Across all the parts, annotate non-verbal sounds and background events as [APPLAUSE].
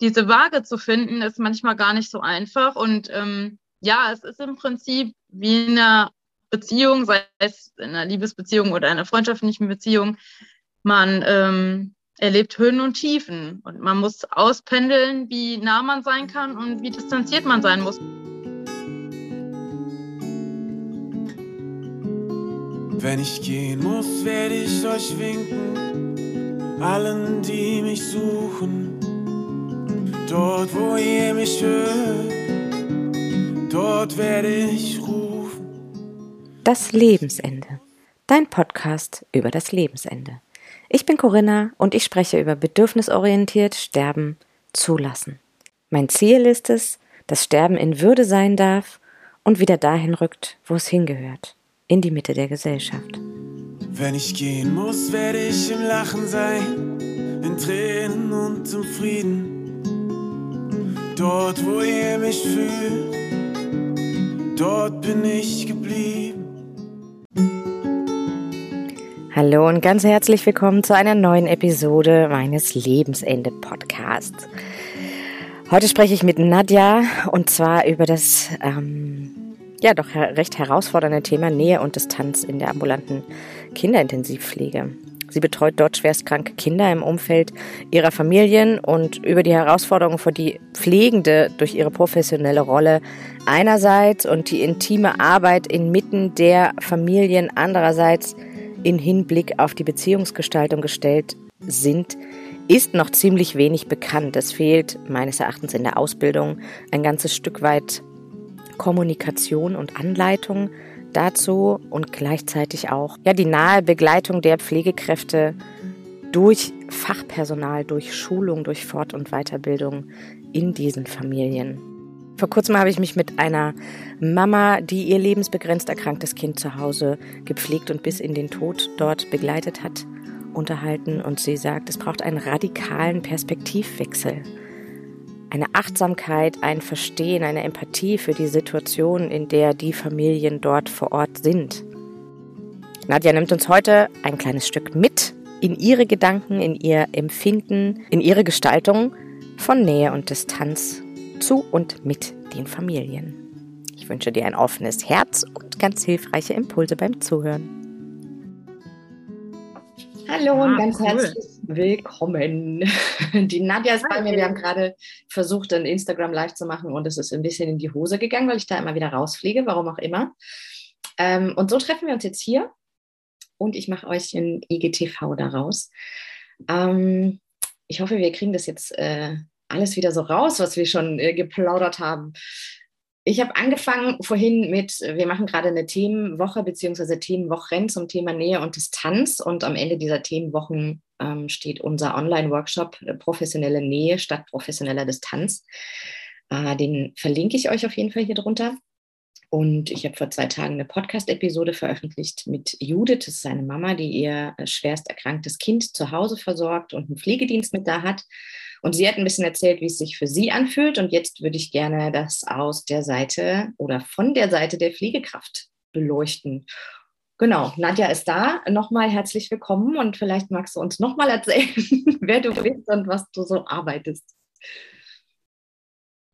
diese Waage zu finden, ist manchmal gar nicht so einfach. Und ähm, ja, es ist im Prinzip wie eine Beziehung, sei es in einer Liebesbeziehung oder einer freundschaftlichen Beziehung. Man ähm, erlebt Höhen und Tiefen und man muss auspendeln, wie nah man sein kann und wie distanziert man sein muss. Wenn ich gehen muss, werde ich euch winken, allen, die mich suchen. Dort, wo ihr mich hört, dort werde ich rufen. Das Lebensende. Dein Podcast über das Lebensende. Ich bin Corinna und ich spreche über bedürfnisorientiert Sterben zulassen. Mein Ziel ist es, dass Sterben in Würde sein darf und wieder dahin rückt, wo es hingehört in die Mitte der Gesellschaft. Wenn ich gehen muss, werde ich im Lachen sein, in Tränen und im Frieden. Dort, wo ihr mich fühlt, dort bin ich geblieben. Hallo und ganz herzlich willkommen zu einer neuen Episode meines Lebensende Podcasts. Heute spreche ich mit Nadja und zwar über das ähm, ja doch recht herausfordernde Thema Nähe und Distanz in der ambulanten Kinderintensivpflege. Sie betreut dort schwerstkranke Kinder im Umfeld ihrer Familien und über die Herausforderungen, vor die Pflegende durch ihre professionelle Rolle einerseits und die intime Arbeit inmitten der Familien andererseits in Hinblick auf die Beziehungsgestaltung gestellt sind, ist noch ziemlich wenig bekannt. Es fehlt meines Erachtens in der Ausbildung ein ganzes Stück weit Kommunikation und Anleitung dazu und gleichzeitig auch ja die nahe Begleitung der Pflegekräfte durch Fachpersonal, durch Schulung, durch Fort- und Weiterbildung in diesen Familien. Vor kurzem habe ich mich mit einer Mama, die ihr lebensbegrenzt erkranktes Kind zu Hause gepflegt und bis in den Tod dort begleitet hat, unterhalten und sie sagt, es braucht einen radikalen Perspektivwechsel eine Achtsamkeit, ein Verstehen, eine Empathie für die Situation, in der die Familien dort vor Ort sind. Nadja nimmt uns heute ein kleines Stück mit in ihre Gedanken, in ihr Empfinden, in ihre Gestaltung von Nähe und Distanz zu und mit den Familien. Ich wünsche dir ein offenes Herz und ganz hilfreiche Impulse beim Zuhören. Hallo und ah, ganz cool. herzlich willkommen. [LAUGHS] Die Nadja ist bei mir. Wir haben gerade versucht, ein Instagram live zu machen und es ist ein bisschen in die Hose gegangen, weil ich da immer wieder rausfliege, warum auch immer. Ähm, und so treffen wir uns jetzt hier und ich mache euch ein IGTV daraus. Ähm, ich hoffe, wir kriegen das jetzt äh, alles wieder so raus, was wir schon äh, geplaudert haben. Ich habe angefangen vorhin mit, wir machen gerade eine Themenwoche bzw. Themenwochen zum Thema Nähe und Distanz und am Ende dieser Themenwochen ähm, steht unser Online-Workshop äh, Professionelle Nähe statt professioneller Distanz. Äh, den verlinke ich euch auf jeden Fall hier drunter. Und ich habe vor zwei Tagen eine Podcast-Episode veröffentlicht mit Judith, das ist seine Mama, die ihr äh, schwerst erkranktes Kind zu Hause versorgt und einen Pflegedienst mit da hat. Und sie hat ein bisschen erzählt, wie es sich für sie anfühlt. Und jetzt würde ich gerne das aus der Seite oder von der Seite der Pflegekraft beleuchten. Genau, Nadja ist da. Nochmal herzlich willkommen und vielleicht magst du uns nochmal erzählen, [LAUGHS] wer du bist und was du so arbeitest.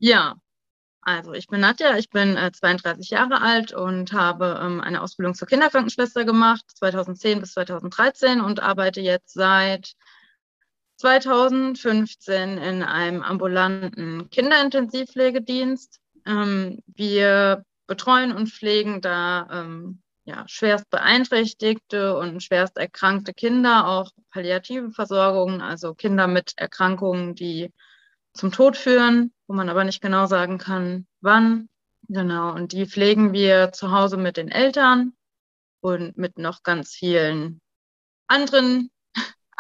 Ja, also ich bin Nadja, ich bin äh, 32 Jahre alt und habe ähm, eine Ausbildung zur Kinderkrankenschwester gemacht, 2010 bis 2013 und arbeite jetzt seit 2015 in einem ambulanten Kinderintensivpflegedienst. Ähm, wir betreuen und pflegen da ähm, ja, schwerst beeinträchtigte und schwerst erkrankte Kinder, auch palliative Versorgung, also Kinder mit Erkrankungen, die zum Tod führen, wo man aber nicht genau sagen kann, wann. Genau, und die pflegen wir zu Hause mit den Eltern und mit noch ganz vielen anderen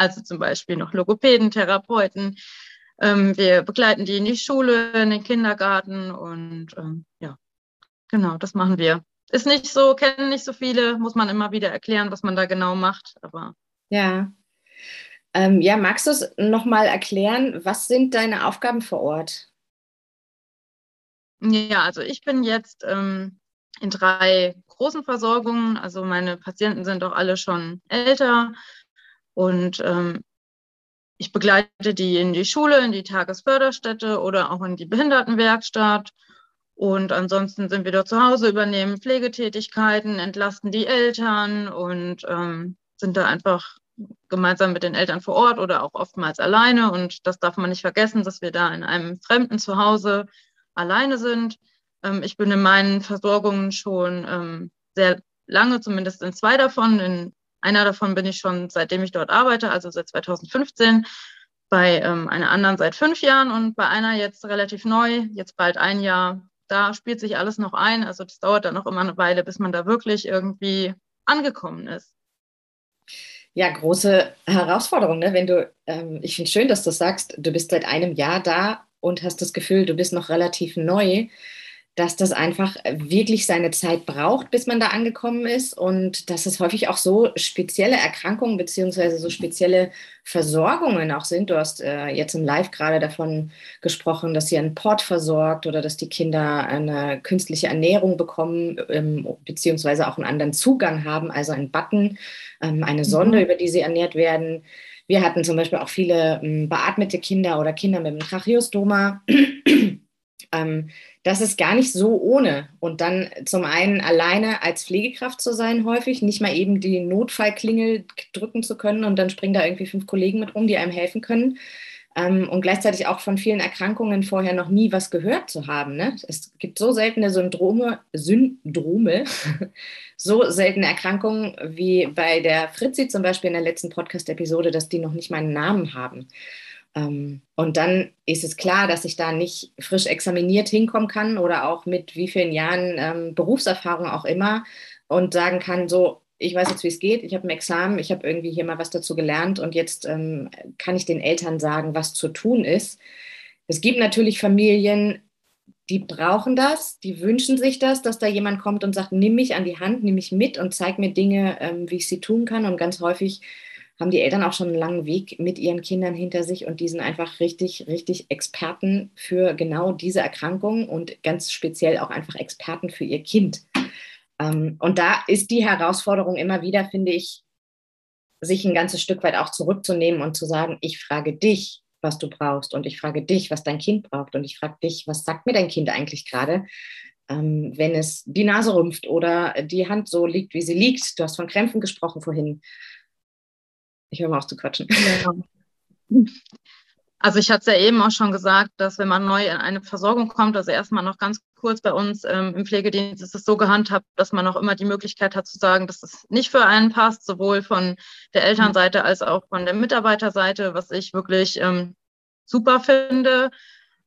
also zum Beispiel noch Logopäden, Therapeuten. Ähm, wir begleiten die in die Schule, in den Kindergarten und ähm, ja, genau, das machen wir. Ist nicht so, kennen nicht so viele, muss man immer wieder erklären, was man da genau macht, aber. Ja. Ähm, ja, magst du es nochmal erklären? Was sind deine Aufgaben vor Ort? Ja, also ich bin jetzt ähm, in drei großen Versorgungen. Also meine Patienten sind auch alle schon älter. Und ähm, ich begleite die in die Schule, in die Tagesförderstätte oder auch in die Behindertenwerkstatt. Und ansonsten sind wir dort zu Hause, übernehmen Pflegetätigkeiten, entlasten die Eltern und ähm, sind da einfach gemeinsam mit den Eltern vor Ort oder auch oftmals alleine. Und das darf man nicht vergessen, dass wir da in einem fremden Zuhause alleine sind. Ähm, ich bin in meinen Versorgungen schon ähm, sehr lange, zumindest in zwei davon. In einer davon bin ich schon seitdem ich dort arbeite, also seit 2015 bei ähm, einer anderen seit fünf Jahren und bei einer jetzt relativ neu, jetzt bald ein Jahr da spielt sich alles noch ein. Also das dauert dann noch immer eine Weile, bis man da wirklich irgendwie angekommen ist. Ja, große Herausforderung, ne? Wenn du, ähm, ich finde schön, dass du sagst, du bist seit einem Jahr da und hast das Gefühl, du bist noch relativ neu dass das einfach wirklich seine Zeit braucht, bis man da angekommen ist und dass es häufig auch so spezielle Erkrankungen beziehungsweise so spezielle Versorgungen auch sind. Du hast äh, jetzt im Live gerade davon gesprochen, dass ihr einen Port versorgt oder dass die Kinder eine künstliche Ernährung bekommen ähm, beziehungsweise auch einen anderen Zugang haben, also einen Button, ähm, eine Sonde, mhm. über die sie ernährt werden. Wir hatten zum Beispiel auch viele ähm, beatmete Kinder oder Kinder mit einem Tracheostoma. Ähm, das ist gar nicht so ohne. Und dann zum einen alleine als Pflegekraft zu sein, häufig, nicht mal eben die Notfallklingel drücken zu können und dann springen da irgendwie fünf Kollegen mit rum, die einem helfen können. Ähm, und gleichzeitig auch von vielen Erkrankungen vorher noch nie was gehört zu haben. Ne? Es gibt so seltene Syndrome, Syndrome, [LAUGHS] so seltene Erkrankungen wie bei der Fritzi zum Beispiel in der letzten Podcast-Episode, dass die noch nicht mal einen Namen haben. Ähm, und dann ist es klar, dass ich da nicht frisch examiniert hinkommen kann oder auch mit wie vielen Jahren ähm, Berufserfahrung auch immer und sagen kann, so, ich weiß jetzt, wie es geht, ich habe ein Examen, ich habe irgendwie hier mal was dazu gelernt und jetzt ähm, kann ich den Eltern sagen, was zu tun ist. Es gibt natürlich Familien, die brauchen das, die wünschen sich das, dass da jemand kommt und sagt, nimm mich an die Hand, nimm mich mit und zeig mir Dinge, ähm, wie ich sie tun kann. Und ganz häufig haben die Eltern auch schon einen langen Weg mit ihren Kindern hinter sich und die sind einfach richtig, richtig Experten für genau diese Erkrankung und ganz speziell auch einfach Experten für ihr Kind. Ähm, und da ist die Herausforderung immer wieder, finde ich, sich ein ganzes Stück weit auch zurückzunehmen und zu sagen, ich frage dich, was du brauchst und ich frage dich, was dein Kind braucht und ich frage dich, was sagt mir dein Kind eigentlich gerade, ähm, wenn es die Nase rümpft oder die Hand so liegt, wie sie liegt. Du hast von Krämpfen gesprochen vorhin. Ich höre mal auf zu quatschen. Ja. Also ich hatte es ja eben auch schon gesagt, dass wenn man neu in eine Versorgung kommt, also erstmal noch ganz kurz bei uns ähm, im Pflegedienst ist es so gehandhabt, dass man auch immer die Möglichkeit hat zu sagen, dass es nicht für einen passt, sowohl von der Elternseite als auch von der Mitarbeiterseite, was ich wirklich ähm, super finde,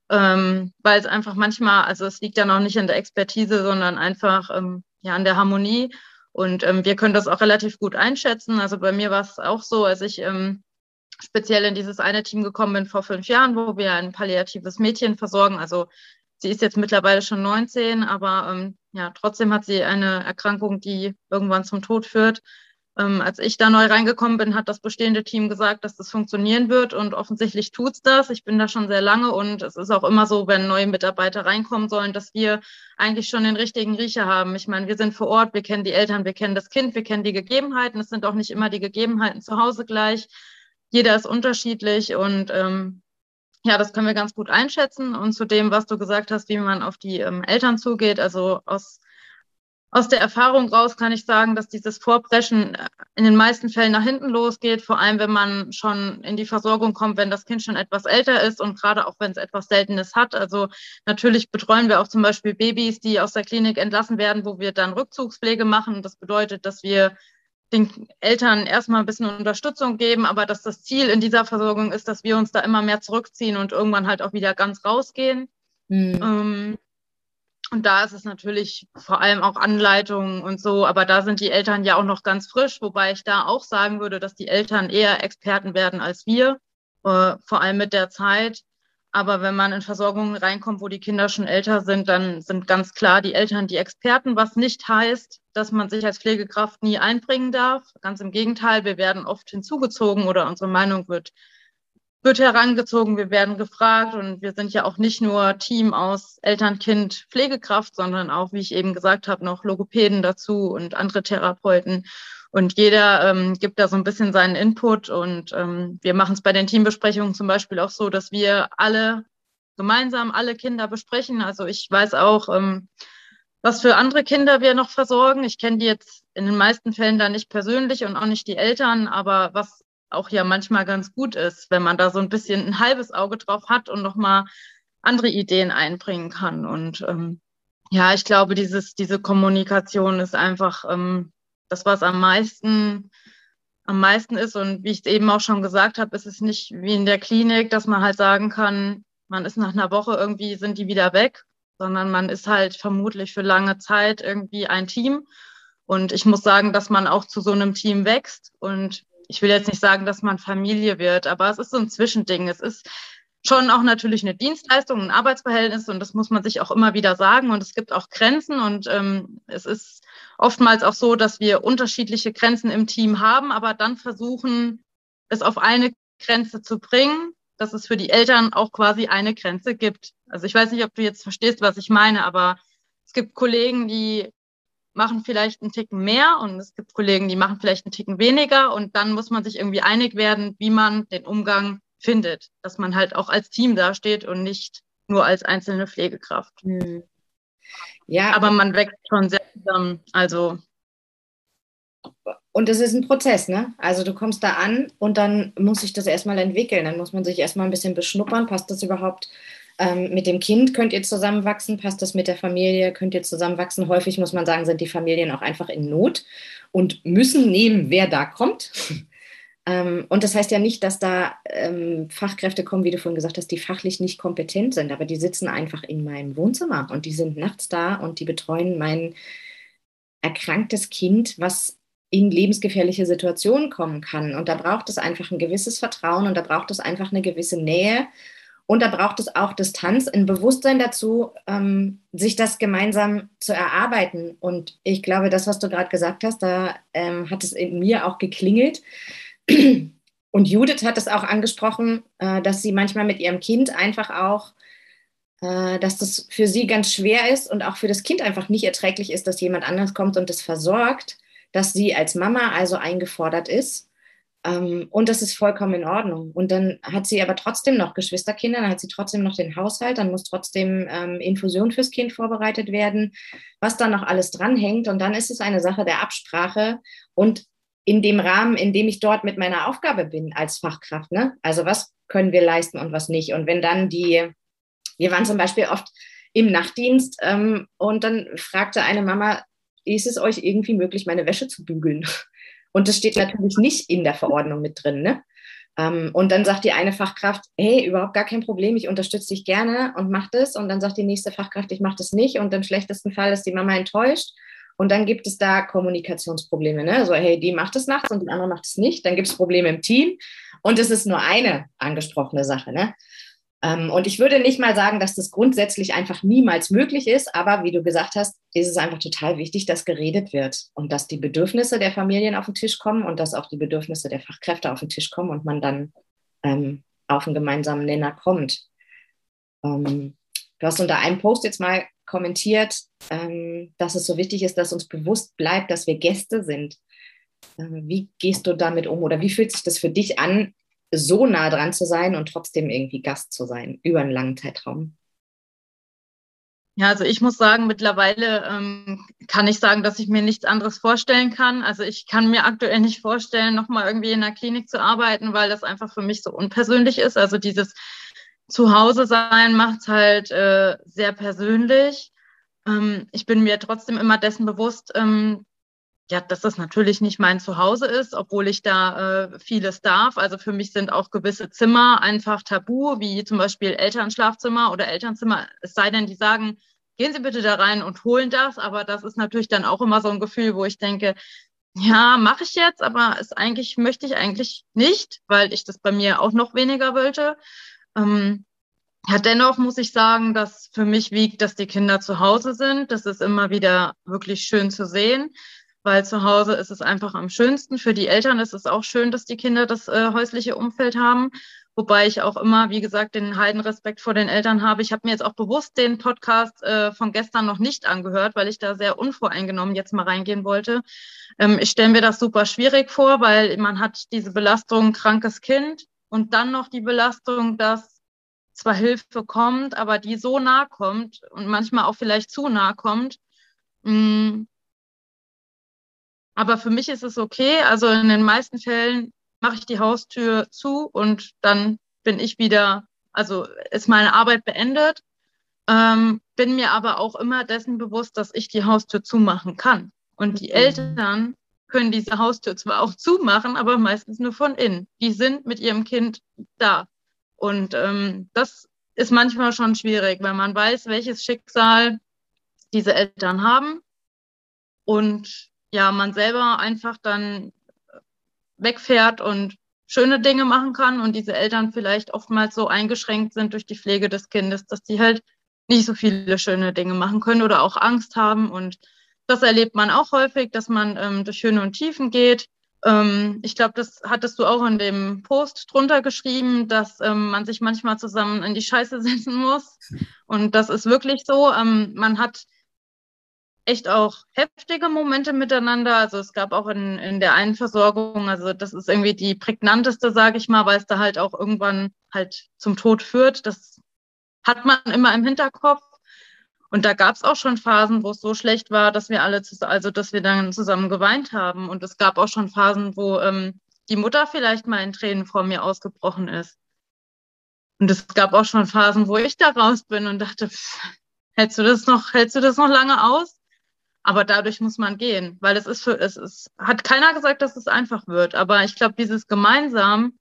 ähm, weil es einfach manchmal, also es liegt ja noch nicht in der Expertise, sondern einfach ähm, ja an der Harmonie und ähm, wir können das auch relativ gut einschätzen. Also bei mir war es auch so, als ich ähm, speziell in dieses eine Team gekommen bin vor fünf Jahren, wo wir ein palliatives Mädchen versorgen. Also sie ist jetzt mittlerweile schon 19, aber ähm, ja, trotzdem hat sie eine Erkrankung, die irgendwann zum Tod führt. Ähm, als ich da neu reingekommen bin, hat das bestehende Team gesagt, dass das funktionieren wird und offensichtlich tut's das. Ich bin da schon sehr lange und es ist auch immer so, wenn neue Mitarbeiter reinkommen sollen, dass wir eigentlich schon den richtigen Riecher haben. Ich meine, wir sind vor Ort, wir kennen die Eltern, wir kennen das Kind, wir kennen die Gegebenheiten. Es sind auch nicht immer die Gegebenheiten zu Hause gleich. Jeder ist unterschiedlich und ähm, ja, das können wir ganz gut einschätzen. Und zu dem, was du gesagt hast, wie man auf die ähm, Eltern zugeht, also aus aus der Erfahrung raus kann ich sagen, dass dieses Vorpreschen äh, in den meisten Fällen nach hinten losgeht, vor allem wenn man schon in die Versorgung kommt, wenn das Kind schon etwas älter ist und gerade auch wenn es etwas Seltenes hat. Also natürlich betreuen wir auch zum Beispiel Babys, die aus der Klinik entlassen werden, wo wir dann Rückzugspflege machen. Das bedeutet, dass wir den Eltern erstmal ein bisschen Unterstützung geben, aber dass das Ziel in dieser Versorgung ist, dass wir uns da immer mehr zurückziehen und irgendwann halt auch wieder ganz rausgehen. Mhm. Ähm, und da ist es natürlich vor allem auch Anleitungen und so, aber da sind die Eltern ja auch noch ganz frisch, wobei ich da auch sagen würde, dass die Eltern eher Experten werden als wir, äh, vor allem mit der Zeit. Aber wenn man in Versorgungen reinkommt, wo die Kinder schon älter sind, dann sind ganz klar die Eltern die Experten, was nicht heißt, dass man sich als Pflegekraft nie einbringen darf. Ganz im Gegenteil, wir werden oft hinzugezogen oder unsere Meinung wird wird herangezogen, wir werden gefragt und wir sind ja auch nicht nur Team aus Eltern, Kind, Pflegekraft, sondern auch, wie ich eben gesagt habe, noch Logopäden dazu und andere Therapeuten. Und jeder ähm, gibt da so ein bisschen seinen Input. Und ähm, wir machen es bei den Teambesprechungen zum Beispiel auch so, dass wir alle gemeinsam alle Kinder besprechen. Also ich weiß auch, ähm, was für andere Kinder wir noch versorgen. Ich kenne die jetzt in den meisten Fällen da nicht persönlich und auch nicht die Eltern, aber was auch ja manchmal ganz gut ist, wenn man da so ein bisschen ein halbes Auge drauf hat und nochmal andere Ideen einbringen kann. Und ähm, ja, ich glaube, dieses, diese Kommunikation ist einfach ähm, das, was am meisten, am meisten ist. Und wie ich es eben auch schon gesagt habe, ist es nicht wie in der Klinik, dass man halt sagen kann, man ist nach einer Woche irgendwie, sind die wieder weg, sondern man ist halt vermutlich für lange Zeit irgendwie ein Team. Und ich muss sagen, dass man auch zu so einem Team wächst. Und ich will jetzt nicht sagen, dass man Familie wird, aber es ist so ein Zwischending. Es ist schon auch natürlich eine Dienstleistung, ein Arbeitsverhältnis und das muss man sich auch immer wieder sagen. Und es gibt auch Grenzen und ähm, es ist oftmals auch so, dass wir unterschiedliche Grenzen im Team haben, aber dann versuchen, es auf eine Grenze zu bringen, dass es für die Eltern auch quasi eine Grenze gibt. Also ich weiß nicht, ob du jetzt verstehst, was ich meine, aber es gibt Kollegen, die machen vielleicht einen Ticken mehr und es gibt Kollegen, die machen vielleicht einen Ticken weniger und dann muss man sich irgendwie einig werden, wie man den Umgang findet, dass man halt auch als Team dasteht und nicht nur als einzelne Pflegekraft. Hm. Ja. Aber man wächst schon sehr zusammen. Also. Und es ist ein Prozess, ne? Also du kommst da an und dann muss sich das erstmal entwickeln. Dann muss man sich erstmal ein bisschen beschnuppern. Passt das überhaupt ähm, mit dem Kind? Könnt ihr zusammenwachsen? Passt das mit der Familie? Könnt ihr zusammenwachsen? Häufig muss man sagen, sind die Familien auch einfach in Not und müssen nehmen, wer da kommt. [LAUGHS] Ähm, und das heißt ja nicht, dass da ähm, Fachkräfte kommen, wie du vorhin gesagt hast, die fachlich nicht kompetent sind, aber die sitzen einfach in meinem Wohnzimmer und die sind nachts da und die betreuen mein erkranktes Kind, was in lebensgefährliche Situationen kommen kann. Und da braucht es einfach ein gewisses Vertrauen und da braucht es einfach eine gewisse Nähe und da braucht es auch Distanz, ein Bewusstsein dazu, ähm, sich das gemeinsam zu erarbeiten. Und ich glaube, das, was du gerade gesagt hast, da ähm, hat es in mir auch geklingelt [CLEARS THROAT] und Judith hat es auch angesprochen, äh, dass sie manchmal mit ihrem Kind einfach auch, äh, dass das für sie ganz schwer ist und auch für das Kind einfach nicht erträglich ist, dass jemand anders kommt und es versorgt, dass sie als Mama also eingefordert ist. Ähm, und das ist vollkommen in Ordnung. Und dann hat sie aber trotzdem noch Geschwisterkinder, dann hat sie trotzdem noch den Haushalt, dann muss trotzdem ähm, Infusion fürs Kind vorbereitet werden, was da noch alles dranhängt. Und dann ist es eine Sache der Absprache und in dem Rahmen, in dem ich dort mit meiner Aufgabe bin als Fachkraft. Ne? Also was können wir leisten und was nicht. Und wenn dann die, wir waren zum Beispiel oft im Nachtdienst ähm, und dann fragte eine Mama, ist es euch irgendwie möglich, meine Wäsche zu bügeln? Und das steht natürlich nicht in der Verordnung mit drin. Ne? Ähm, und dann sagt die eine Fachkraft, hey, überhaupt gar kein Problem, ich unterstütze dich gerne und mach das. Und dann sagt die nächste Fachkraft, ich mache das nicht. Und im schlechtesten Fall ist die Mama enttäuscht. Und dann gibt es da Kommunikationsprobleme. Ne? So, hey, die macht es nachts und die andere macht es nicht. Dann gibt es Probleme im Team. Und es ist nur eine angesprochene Sache. Ne? Ähm, und ich würde nicht mal sagen, dass das grundsätzlich einfach niemals möglich ist. Aber wie du gesagt hast, ist es einfach total wichtig, dass geredet wird und dass die Bedürfnisse der Familien auf den Tisch kommen und dass auch die Bedürfnisse der Fachkräfte auf den Tisch kommen und man dann ähm, auf einen gemeinsamen Nenner kommt. Ähm, du hast unter einem Post jetzt mal kommentiert, ähm, dass es so wichtig ist, dass uns bewusst bleibt, dass wir Gäste sind. Ähm, wie gehst du damit um oder wie fühlt sich das für dich an, so nah dran zu sein und trotzdem irgendwie Gast zu sein über einen langen Zeitraum? Ja, also ich muss sagen, mittlerweile ähm, kann ich sagen, dass ich mir nichts anderes vorstellen kann. Also ich kann mir aktuell nicht vorstellen, nochmal irgendwie in einer Klinik zu arbeiten, weil das einfach für mich so unpersönlich ist. Also dieses Zuhause sein macht es halt äh, sehr persönlich. Ähm, ich bin mir trotzdem immer dessen bewusst, ähm, ja, dass das natürlich nicht mein Zuhause ist, obwohl ich da äh, vieles darf. Also für mich sind auch gewisse Zimmer einfach tabu, wie zum Beispiel Elternschlafzimmer oder Elternzimmer. Es sei denn, die sagen, gehen Sie bitte da rein und holen das. Aber das ist natürlich dann auch immer so ein Gefühl, wo ich denke, ja, mache ich jetzt, aber es eigentlich möchte ich eigentlich nicht, weil ich das bei mir auch noch weniger wollte. Ähm, ja, dennoch muss ich sagen, dass für mich wiegt, dass die Kinder zu Hause sind. Das ist immer wieder wirklich schön zu sehen, weil zu Hause ist es einfach am schönsten. Für die Eltern ist es auch schön, dass die Kinder das äh, häusliche Umfeld haben. Wobei ich auch immer, wie gesagt, den Heidenrespekt vor den Eltern habe. Ich habe mir jetzt auch bewusst den Podcast äh, von gestern noch nicht angehört, weil ich da sehr unvoreingenommen jetzt mal reingehen wollte. Ähm, ich stelle mir das super schwierig vor, weil man hat diese Belastung krankes Kind und dann noch die Belastung, dass zwar Hilfe kommt, aber die so nah kommt und manchmal auch vielleicht zu nah kommt. Mm. Aber für mich ist es okay. Also in den meisten Fällen mache ich die Haustür zu und dann bin ich wieder, also ist meine Arbeit beendet. Ähm, bin mir aber auch immer dessen bewusst, dass ich die Haustür zumachen kann. Und die mhm. Eltern können diese Haustür zwar auch zumachen, aber meistens nur von innen. Die sind mit ihrem Kind da. Und ähm, das ist manchmal schon schwierig, weil man weiß, welches Schicksal diese Eltern haben. Und ja, man selber einfach dann wegfährt und schöne Dinge machen kann und diese Eltern vielleicht oftmals so eingeschränkt sind durch die Pflege des Kindes, dass die halt nicht so viele schöne Dinge machen können oder auch Angst haben. Und das erlebt man auch häufig, dass man ähm, durch Höhen und Tiefen geht. Ähm, ich glaube, das hattest du auch in dem Post drunter geschrieben, dass ähm, man sich manchmal zusammen in die Scheiße [LAUGHS] setzen muss. Und das ist wirklich so. Ähm, man hat echt auch heftige Momente miteinander. Also es gab auch in, in der einen Versorgung, also das ist irgendwie die prägnanteste, sage ich mal, weil es da halt auch irgendwann halt zum Tod führt. Das hat man immer im Hinterkopf. Und da gab es auch schon Phasen, wo es so schlecht war, dass wir alle, also dass wir dann zusammen geweint haben. Und es gab auch schon Phasen, wo ähm, die Mutter vielleicht mal in Tränen vor mir ausgebrochen ist. Und es gab auch schon Phasen, wo ich da raus bin und dachte, pff, hältst du das noch, hältst du das noch lange aus? Aber dadurch muss man gehen, weil es ist für, es ist, hat keiner gesagt, dass es einfach wird. Aber ich glaube, dieses gemeinsam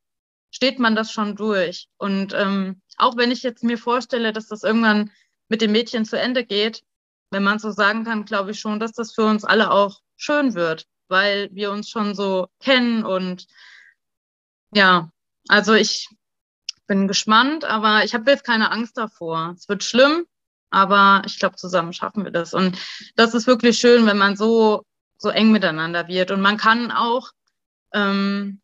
steht man das schon durch. Und ähm, auch wenn ich jetzt mir vorstelle, dass das irgendwann mit dem Mädchen zu Ende geht, wenn man so sagen kann, glaube ich schon, dass das für uns alle auch schön wird, weil wir uns schon so kennen und ja, also ich bin gespannt, aber ich habe jetzt keine Angst davor. Es wird schlimm, aber ich glaube, zusammen schaffen wir das. Und das ist wirklich schön, wenn man so, so eng miteinander wird. Und man kann auch, ähm,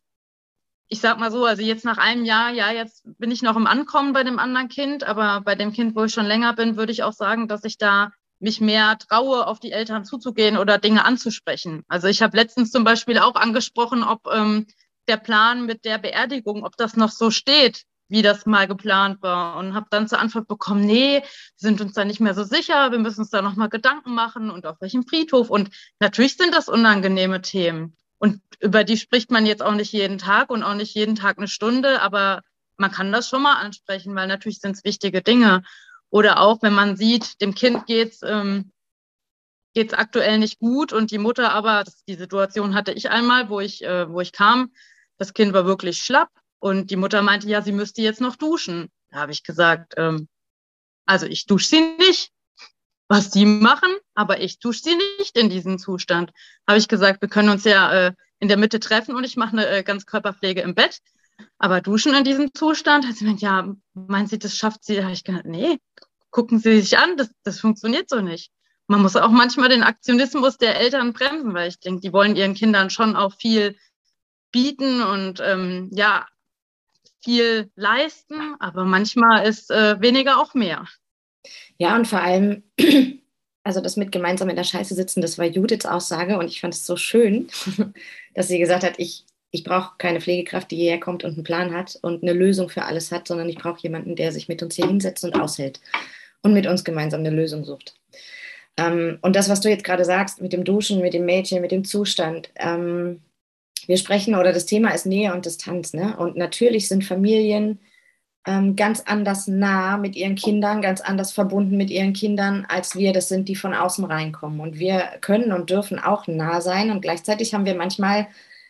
ich sag mal so, also jetzt nach einem Jahr, ja, jetzt bin ich noch im Ankommen bei dem anderen Kind, aber bei dem Kind, wo ich schon länger bin, würde ich auch sagen, dass ich da mich mehr traue, auf die Eltern zuzugehen oder Dinge anzusprechen. Also ich habe letztens zum Beispiel auch angesprochen, ob ähm, der Plan mit der Beerdigung, ob das noch so steht, wie das mal geplant war und habe dann zur Antwort bekommen, nee, wir sind uns da nicht mehr so sicher, wir müssen uns da nochmal Gedanken machen und auf welchem Friedhof. Und natürlich sind das unangenehme Themen. Und über die spricht man jetzt auch nicht jeden Tag und auch nicht jeden Tag eine Stunde, aber man kann das schon mal ansprechen, weil natürlich sind es wichtige Dinge. Oder auch, wenn man sieht, dem Kind geht's ähm, geht's aktuell nicht gut und die Mutter aber, das, die Situation hatte ich einmal, wo ich, äh, wo ich kam, das Kind war wirklich schlapp und die Mutter meinte, ja, sie müsste jetzt noch duschen. Da habe ich gesagt, ähm, also ich dusche sie nicht, was die machen, aber ich dusche sie nicht in diesem Zustand. Habe ich gesagt, wir können uns ja äh, in der Mitte treffen und ich mache eine äh, Ganzkörperpflege im Bett. Aber duschen in diesem Zustand, hat sie gemeint, ja, meint sie, das schafft sie? Da habe ich gesagt, nee, gucken Sie sich an, das, das funktioniert so nicht. Man muss auch manchmal den Aktionismus der Eltern bremsen, weil ich denke, die wollen ihren Kindern schon auch viel bieten und ähm, ja, viel leisten, aber manchmal ist äh, weniger auch mehr. Ja, und vor allem, [CLEARS THROAT] also das mit gemeinsam in der Scheiße sitzen, das war Judiths Aussage und ich fand es so schön, [LAUGHS] dass sie gesagt hat, ich, ich brauche keine Pflegekraft, die hierher kommt und einen Plan hat und eine Lösung für alles hat, sondern ich brauche jemanden, der sich mit uns hier hinsetzt und aushält und mit uns gemeinsam eine Lösung sucht. Ähm, und das, was du jetzt gerade sagst, mit dem Duschen, mit dem Mädchen, mit dem Zustand, ähm, wir sprechen oder das Thema ist Nähe und Distanz. Ne? Und natürlich sind Familien ähm, ganz anders nah mit ihren Kindern, ganz anders verbunden mit ihren Kindern, als wir das sind, die von außen reinkommen. Und wir können und dürfen auch nah sein. Und gleichzeitig haben wir manchmal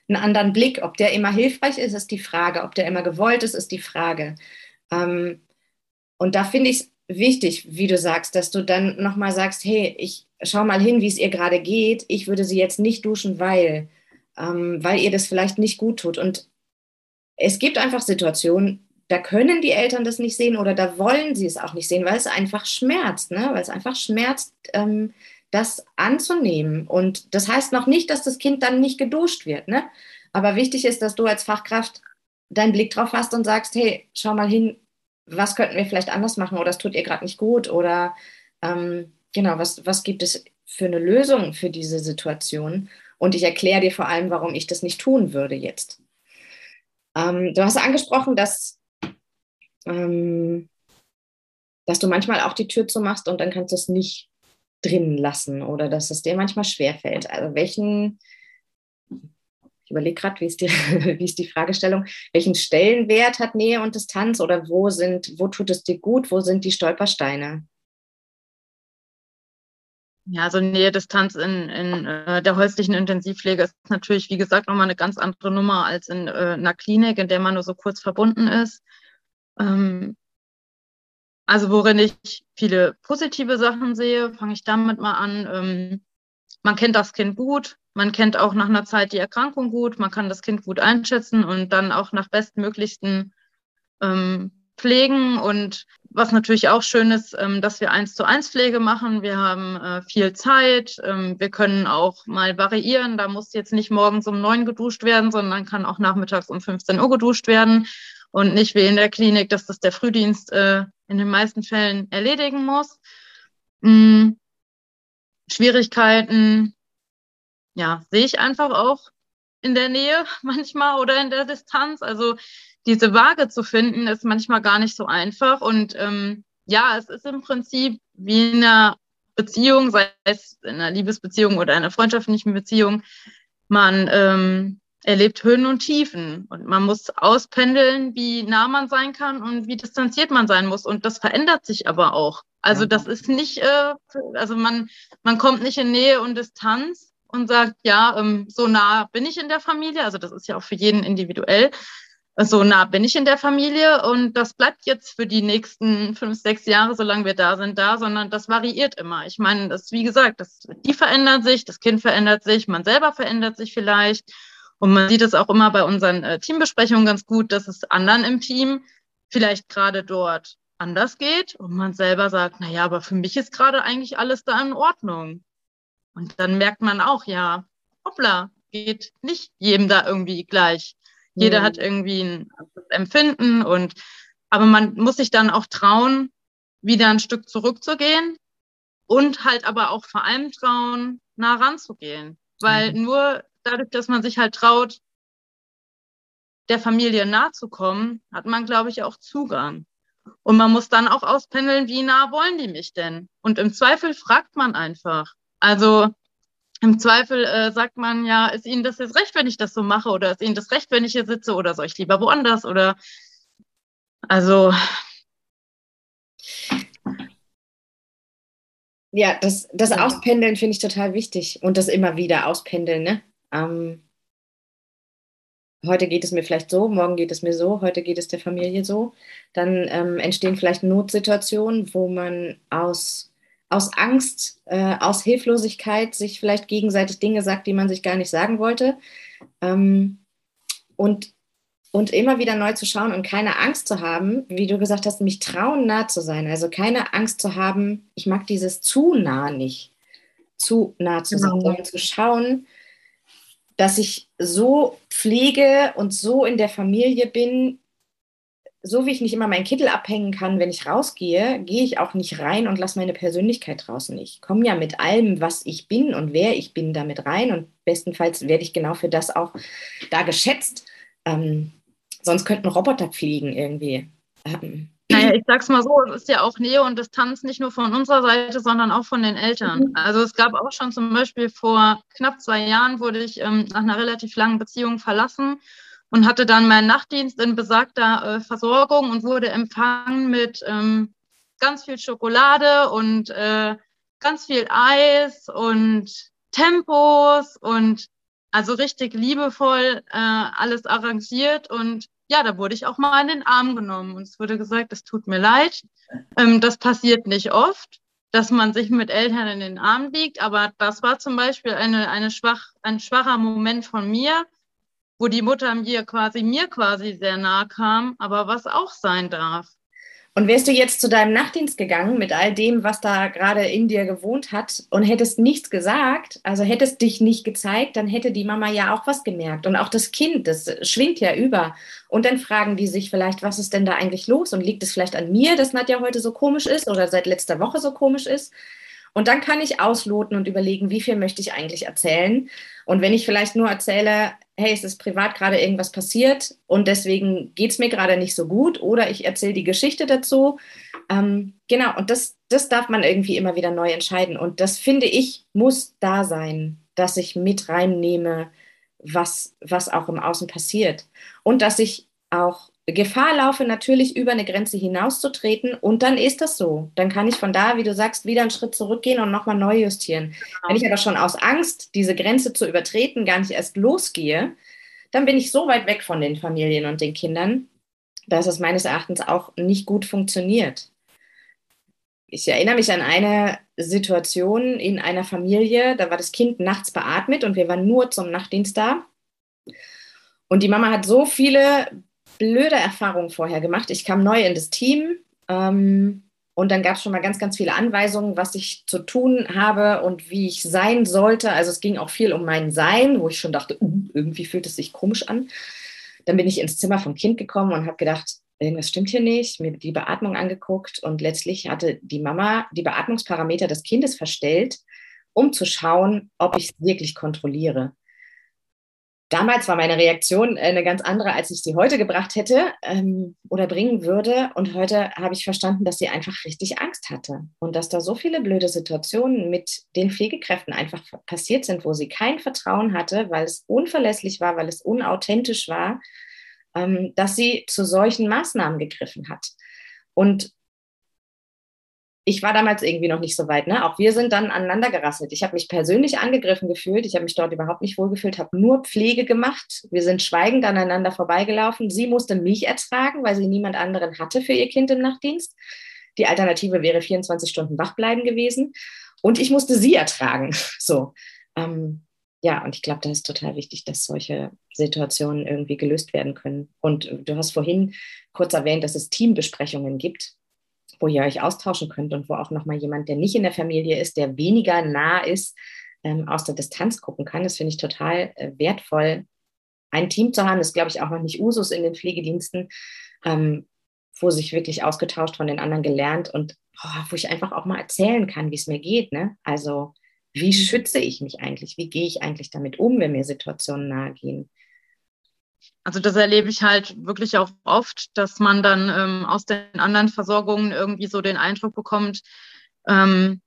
einen anderen Blick. Ob der immer hilfreich ist, ist die Frage. Ob der immer gewollt ist, ist die Frage. Ähm, und da finde ich es wichtig, wie du sagst, dass du dann nochmal sagst, hey, ich schau mal hin, wie es ihr gerade geht. Ich würde sie jetzt nicht duschen, weil ähm, weil ihr das vielleicht nicht gut tut. Und es gibt einfach Situationen, da können die Eltern das nicht sehen oder da wollen sie es auch nicht sehen, weil es einfach schmerzt, ne? weil es einfach schmerzt, ähm, das anzunehmen. Und das heißt noch nicht, dass das Kind dann nicht geduscht wird. Ne? Aber wichtig ist, dass du als Fachkraft deinen Blick drauf hast und sagst, hey, schau mal hin, was könnten wir vielleicht anders machen oder es tut ihr gerade nicht gut oder ähm, genau, was, was gibt es für eine Lösung für diese Situation? Und ich erkläre dir vor allem, warum ich das nicht tun würde jetzt. Ähm, du hast angesprochen, dass, ähm, dass du manchmal auch die Tür zumachst und dann kannst du es nicht drin lassen oder dass es dir manchmal schwerfällt. Also welchen, ich überlege gerade, wie, ist die, [LAUGHS] wie ist die Fragestellung, welchen Stellenwert hat Nähe und Distanz oder wo sind, wo tut es dir gut, wo sind die Stolpersteine? Ja, also Nähe, Distanz in, in äh, der häuslichen Intensivpflege ist natürlich, wie gesagt, nochmal eine ganz andere Nummer als in äh, einer Klinik, in der man nur so kurz verbunden ist. Ähm, also worin ich viele positive Sachen sehe, fange ich damit mal an. Ähm, man kennt das Kind gut, man kennt auch nach einer Zeit die Erkrankung gut, man kann das Kind gut einschätzen und dann auch nach bestmöglichsten ähm, pflegen und was natürlich auch schön ist, ähm, dass wir eins zu eins Pflege machen. Wir haben äh, viel Zeit. Ähm, wir können auch mal variieren. Da muss jetzt nicht morgens um neun geduscht werden, sondern kann auch nachmittags um 15 Uhr geduscht werden und nicht wie in der Klinik, dass das der Frühdienst äh, in den meisten Fällen erledigen muss. Hm. Schwierigkeiten, ja, sehe ich einfach auch in der Nähe [LAUGHS] manchmal oder in der Distanz. Also diese Waage zu finden, ist manchmal gar nicht so einfach. Und ähm, ja, es ist im Prinzip wie in einer Beziehung, sei es in einer Liebesbeziehung oder einer freundschaftlichen Beziehung, man ähm, erlebt Höhen und Tiefen und man muss auspendeln, wie nah man sein kann und wie distanziert man sein muss. Und das verändert sich aber auch. Also das ist nicht, äh, also man, man kommt nicht in Nähe und Distanz und sagt, ja, ähm, so nah bin ich in der Familie. Also das ist ja auch für jeden individuell, so nah bin ich in der Familie und das bleibt jetzt für die nächsten fünf, sechs Jahre, solange wir da sind, da, sondern das variiert immer. Ich meine, das, wie gesagt, das, die verändern sich, das Kind verändert sich, man selber verändert sich vielleicht. Und man sieht es auch immer bei unseren äh, Teambesprechungen ganz gut, dass es anderen im Team vielleicht gerade dort anders geht und man selber sagt, na ja, aber für mich ist gerade eigentlich alles da in Ordnung. Und dann merkt man auch, ja, hoppla, geht nicht jedem da irgendwie gleich. Jeder mhm. hat irgendwie ein Empfinden und aber man muss sich dann auch trauen, wieder ein Stück zurückzugehen und halt aber auch vor allem trauen, nah ranzugehen. Weil mhm. nur dadurch, dass man sich halt traut, der Familie nahe zu kommen, hat man, glaube ich, auch Zugang. Und man muss dann auch auspendeln, wie nah wollen die mich denn? Und im Zweifel fragt man einfach. Also im Zweifel äh, sagt man ja, ist Ihnen das jetzt recht, wenn ich das so mache? Oder ist Ihnen das recht, wenn ich hier sitze? Oder soll ich lieber woanders? Oder also. Ja, das, das Auspendeln finde ich total wichtig und das immer wieder auspendeln. Ne? Ähm, heute geht es mir vielleicht so, morgen geht es mir so, heute geht es der Familie so. Dann ähm, entstehen vielleicht Notsituationen, wo man aus aus Angst, äh, aus Hilflosigkeit sich vielleicht gegenseitig Dinge sagt, die man sich gar nicht sagen wollte. Ähm, und, und immer wieder neu zu schauen und keine Angst zu haben, wie du gesagt hast, mich trauen, nah zu sein. Also keine Angst zu haben, ich mag dieses zu nah nicht, zu nah zu sein, genau. sondern zu schauen, dass ich so pflege und so in der Familie bin, so wie ich nicht immer meinen Kittel abhängen kann, wenn ich rausgehe, gehe ich auch nicht rein und lasse meine Persönlichkeit draußen. Ich komme ja mit allem, was ich bin und wer ich bin, damit rein und bestenfalls werde ich genau für das auch da geschätzt. Ähm, sonst könnten Roboter fliegen irgendwie. Ähm. Naja, ich sag's mal so, es ist ja auch Nähe und Distanz nicht nur von unserer Seite, sondern auch von den Eltern. Mhm. Also es gab auch schon zum Beispiel vor knapp zwei Jahren wurde ich ähm, nach einer relativ langen Beziehung verlassen und hatte dann meinen Nachtdienst in besagter äh, Versorgung und wurde empfangen mit ähm, ganz viel Schokolade und äh, ganz viel Eis und Tempos und also richtig liebevoll äh, alles arrangiert. Und ja, da wurde ich auch mal in den Arm genommen. Und es wurde gesagt, es tut mir leid, ähm, das passiert nicht oft, dass man sich mit Eltern in den Arm liegt, aber das war zum Beispiel eine, eine schwach, ein schwacher Moment von mir, wo die Mutter mir quasi, mir quasi sehr nahe kam, aber was auch sein darf. Und wärst du jetzt zu deinem Nachtdienst gegangen mit all dem, was da gerade in dir gewohnt hat und hättest nichts gesagt, also hättest dich nicht gezeigt, dann hätte die Mama ja auch was gemerkt. Und auch das Kind, das schwingt ja über. Und dann fragen die sich vielleicht, was ist denn da eigentlich los? Und liegt es vielleicht an mir, dass Nadja heute so komisch ist oder seit letzter Woche so komisch ist? Und dann kann ich ausloten und überlegen, wie viel möchte ich eigentlich erzählen. Und wenn ich vielleicht nur erzähle, hey, es ist privat gerade irgendwas passiert und deswegen geht es mir gerade nicht so gut oder ich erzähle die Geschichte dazu. Ähm, genau, und das, das darf man irgendwie immer wieder neu entscheiden. Und das finde ich, muss da sein, dass ich mit reinnehme, was, was auch im Außen passiert. Und dass ich auch Gefahr laufe, natürlich über eine Grenze hinauszutreten und dann ist das so. Dann kann ich von da, wie du sagst, wieder einen Schritt zurückgehen und nochmal neu justieren. Genau. Wenn ich aber schon aus Angst, diese Grenze zu übertreten, gar nicht erst losgehe, dann bin ich so weit weg von den Familien und den Kindern, dass es meines Erachtens auch nicht gut funktioniert. Ich erinnere mich an eine Situation in einer Familie, da war das Kind nachts beatmet und wir waren nur zum Nachtdienst da. Und die Mama hat so viele blöde Erfahrung vorher gemacht. Ich kam neu in das Team ähm, und dann gab es schon mal ganz, ganz viele Anweisungen, was ich zu tun habe und wie ich sein sollte. Also es ging auch viel um mein Sein, wo ich schon dachte, uh, irgendwie fühlt es sich komisch an. Dann bin ich ins Zimmer vom Kind gekommen und habe gedacht, irgendwas stimmt hier nicht, mir die Beatmung angeguckt und letztlich hatte die Mama die Beatmungsparameter des Kindes verstellt, um zu schauen, ob ich es wirklich kontrolliere. Damals war meine Reaktion äh, eine ganz andere, als ich sie heute gebracht hätte ähm, oder bringen würde. Und heute habe ich verstanden, dass sie einfach richtig Angst hatte und dass da so viele blöde Situationen mit den Pflegekräften einfach passiert sind, wo sie kein Vertrauen hatte, weil es unverlässlich war, weil es unauthentisch war, ähm, dass sie zu solchen Maßnahmen gegriffen hat. Und ich war damals irgendwie noch nicht so weit. Ne? Auch wir sind dann aneinander gerasselt. Ich habe mich persönlich angegriffen gefühlt. Ich habe mich dort überhaupt nicht wohlgefühlt, habe nur Pflege gemacht. Wir sind schweigend aneinander vorbeigelaufen. Sie musste mich ertragen, weil sie niemand anderen hatte für ihr Kind im Nachtdienst. Die Alternative wäre 24 Stunden wach bleiben gewesen. Und ich musste sie ertragen. [LAUGHS] So. Ähm, ja, und ich glaube, das ist total wichtig, dass solche Situationen irgendwie gelöst werden können. Und du hast vorhin kurz erwähnt, dass es Teambesprechungen gibt wo ihr euch austauschen könnt und wo auch nochmal jemand, der nicht in der Familie ist, der weniger nah ist, ähm, aus der Distanz gucken kann. Das finde ich total äh, wertvoll. Ein Team zu haben, ist, glaube ich, auch noch nicht Usus in den Pflegediensten, ähm, wo sich wirklich ausgetauscht von den anderen gelernt und oh, wo ich einfach auch mal erzählen kann, wie es mir geht. Ne? Also, wie mhm. schütze ich mich eigentlich? Wie gehe ich eigentlich damit um, wenn mir Situationen nahe gehen? Also das erlebe ich halt wirklich auch oft, dass man dann ähm, aus den anderen Versorgungen irgendwie so den Eindruck bekommt, ähm,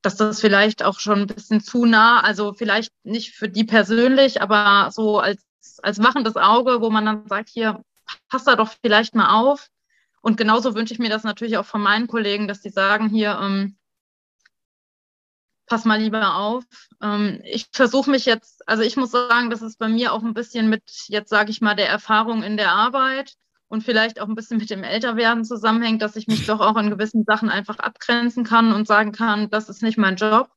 dass das vielleicht auch schon ein bisschen zu nah, also vielleicht nicht für die persönlich, aber so als, als wachendes Auge, wo man dann sagt, hier, passt da doch vielleicht mal auf. Und genauso wünsche ich mir das natürlich auch von meinen Kollegen, dass die sagen, hier, ähm, pass mal lieber auf. Ähm, ich versuche mich jetzt, also ich muss sagen, dass es bei mir auch ein bisschen mit, jetzt sage ich mal, der Erfahrung in der Arbeit und vielleicht auch ein bisschen mit dem Älterwerden zusammenhängt, dass ich mich doch auch in gewissen Sachen einfach abgrenzen kann und sagen kann, das ist nicht mein Job.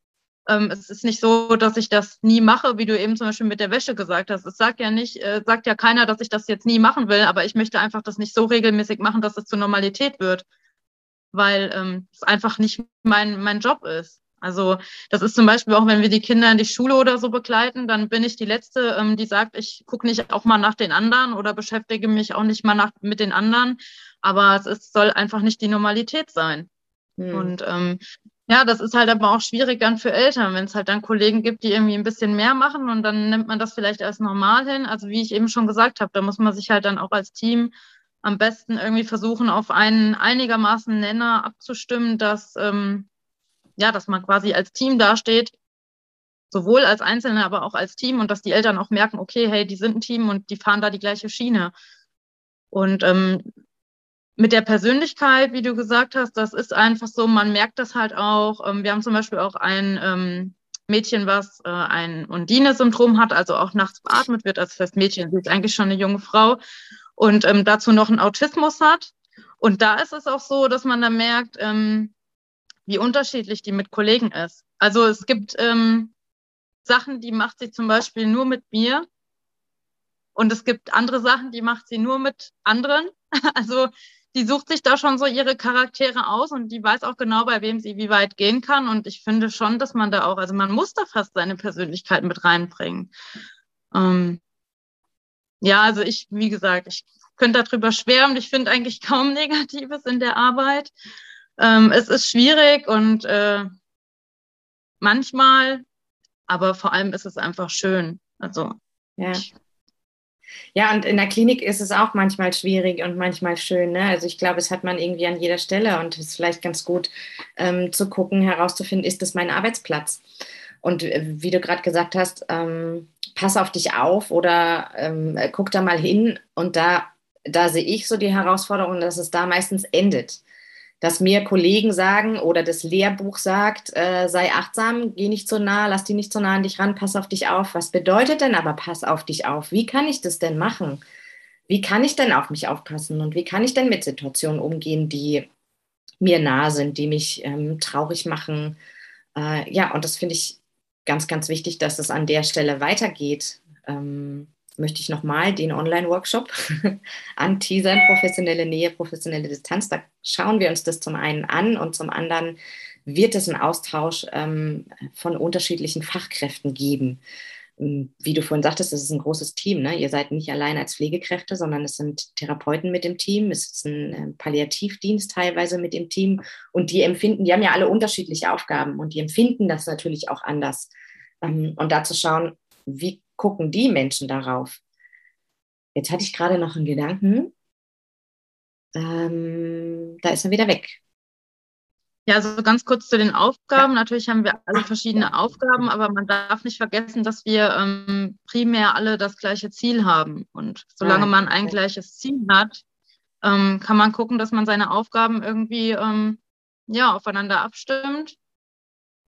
Ähm, es ist nicht so, dass ich das nie mache, wie du eben zum Beispiel mit der Wäsche gesagt hast. Es sagt ja nicht, äh, sagt ja keiner, dass ich das jetzt nie machen will, aber ich möchte einfach das nicht so regelmäßig machen, dass es zur Normalität wird, weil ähm, es einfach nicht mein, mein Job ist. Also das ist zum Beispiel auch, wenn wir die Kinder in die Schule oder so begleiten, dann bin ich die Letzte, ähm, die sagt, ich gucke nicht auch mal nach den anderen oder beschäftige mich auch nicht mal nach, mit den anderen. Aber es ist, soll einfach nicht die Normalität sein. Hm. Und ähm, ja, das ist halt aber auch schwierig dann für Eltern, wenn es halt dann Kollegen gibt, die irgendwie ein bisschen mehr machen und dann nimmt man das vielleicht als normal hin. Also wie ich eben schon gesagt habe, da muss man sich halt dann auch als Team am besten irgendwie versuchen, auf einen einigermaßen Nenner abzustimmen, dass ähm, ja, dass man quasi als Team dasteht, sowohl als Einzelne, aber auch als Team und dass die Eltern auch merken, okay, hey, die sind ein Team und die fahren da die gleiche Schiene. Und ähm, mit der Persönlichkeit, wie du gesagt hast, das ist einfach so, man merkt das halt auch. Ähm, wir haben zum Beispiel auch ein ähm, Mädchen, was äh, ein Undine-Syndrom hat, also auch nachts beatmet wird. Also das Mädchen, sie ist eigentlich schon eine junge Frau und ähm, dazu noch einen Autismus hat. Und da ist es auch so, dass man da merkt, ähm, wie unterschiedlich die mit Kollegen ist. Also es gibt ähm, Sachen, die macht sie zum Beispiel nur mit mir. Und es gibt andere Sachen, die macht sie nur mit anderen. [LAUGHS] Also die sucht sich da schon so ihre Charaktere aus und die weiß auch genau, bei wem sie wie weit gehen kann. Und ich finde schon, dass man da auch, also man muss da fast seine Persönlichkeit mit reinbringen. Ähm, ja, also ich, wie gesagt, ich könnte darüber schwärmen. Ich finde eigentlich kaum Negatives in der Arbeit. Ähm, es ist schwierig und äh, manchmal, aber vor allem ist es einfach schön. Also ja. Ja, und in der Klinik ist es auch manchmal schwierig und manchmal schön. Ne? Also ich glaube, es hat man irgendwie an jeder Stelle und es ist vielleicht ganz gut ähm, zu gucken, herauszufinden, ist das mein Arbeitsplatz? Und äh, wie du gerade gesagt hast, ähm, pass auf dich auf oder ähm, guck da mal hin. Und da, da sehe ich so die Herausforderung, dass es da meistens endet dass mir Kollegen sagen oder das Lehrbuch sagt, äh, sei achtsam, geh nicht so nah, lass die nicht so nah an dich ran, pass auf dich auf. Was bedeutet denn aber pass auf dich auf? Wie kann ich das denn machen? Wie kann ich denn auf mich aufpassen und wie kann ich denn mit Situationen umgehen, die mir nahe sind, die mich ähm, traurig machen? Äh, ja, und das finde ich ganz, ganz wichtig, dass es an der Stelle weitergeht. Ähm, möchte ich nochmal den Online-Workshop [LAUGHS] anteasern, professionelle Nähe, professionelle Distanz. Da schauen wir uns das zum einen an und zum anderen wird es einen Austausch ähm, von unterschiedlichen Fachkräften geben. Ähm, wie du vorhin sagtest, es ist ein großes Team. Ne? Ihr seid nicht allein als Pflegekräfte, sondern es sind Therapeuten mit dem Team, es ist ein äh, Palliativdienst teilweise mit dem Team und die empfinden, die haben ja alle unterschiedliche Aufgaben und die empfinden das natürlich auch anders. Ähm, und da zu schauen, wie gucken die Menschen darauf? Jetzt hatte ich gerade noch einen Gedanken. Ähm, da ist er wieder weg. Ja, also ganz kurz zu den Aufgaben. Ja. Natürlich haben wir alle verschiedene Aufgaben, aber man darf nicht vergessen, dass wir ähm, primär alle das gleiche Ziel haben. Und solange man ein gleiches Ziel hat, ähm, kann man gucken, dass man seine Aufgaben irgendwie ähm, ja, aufeinander abstimmt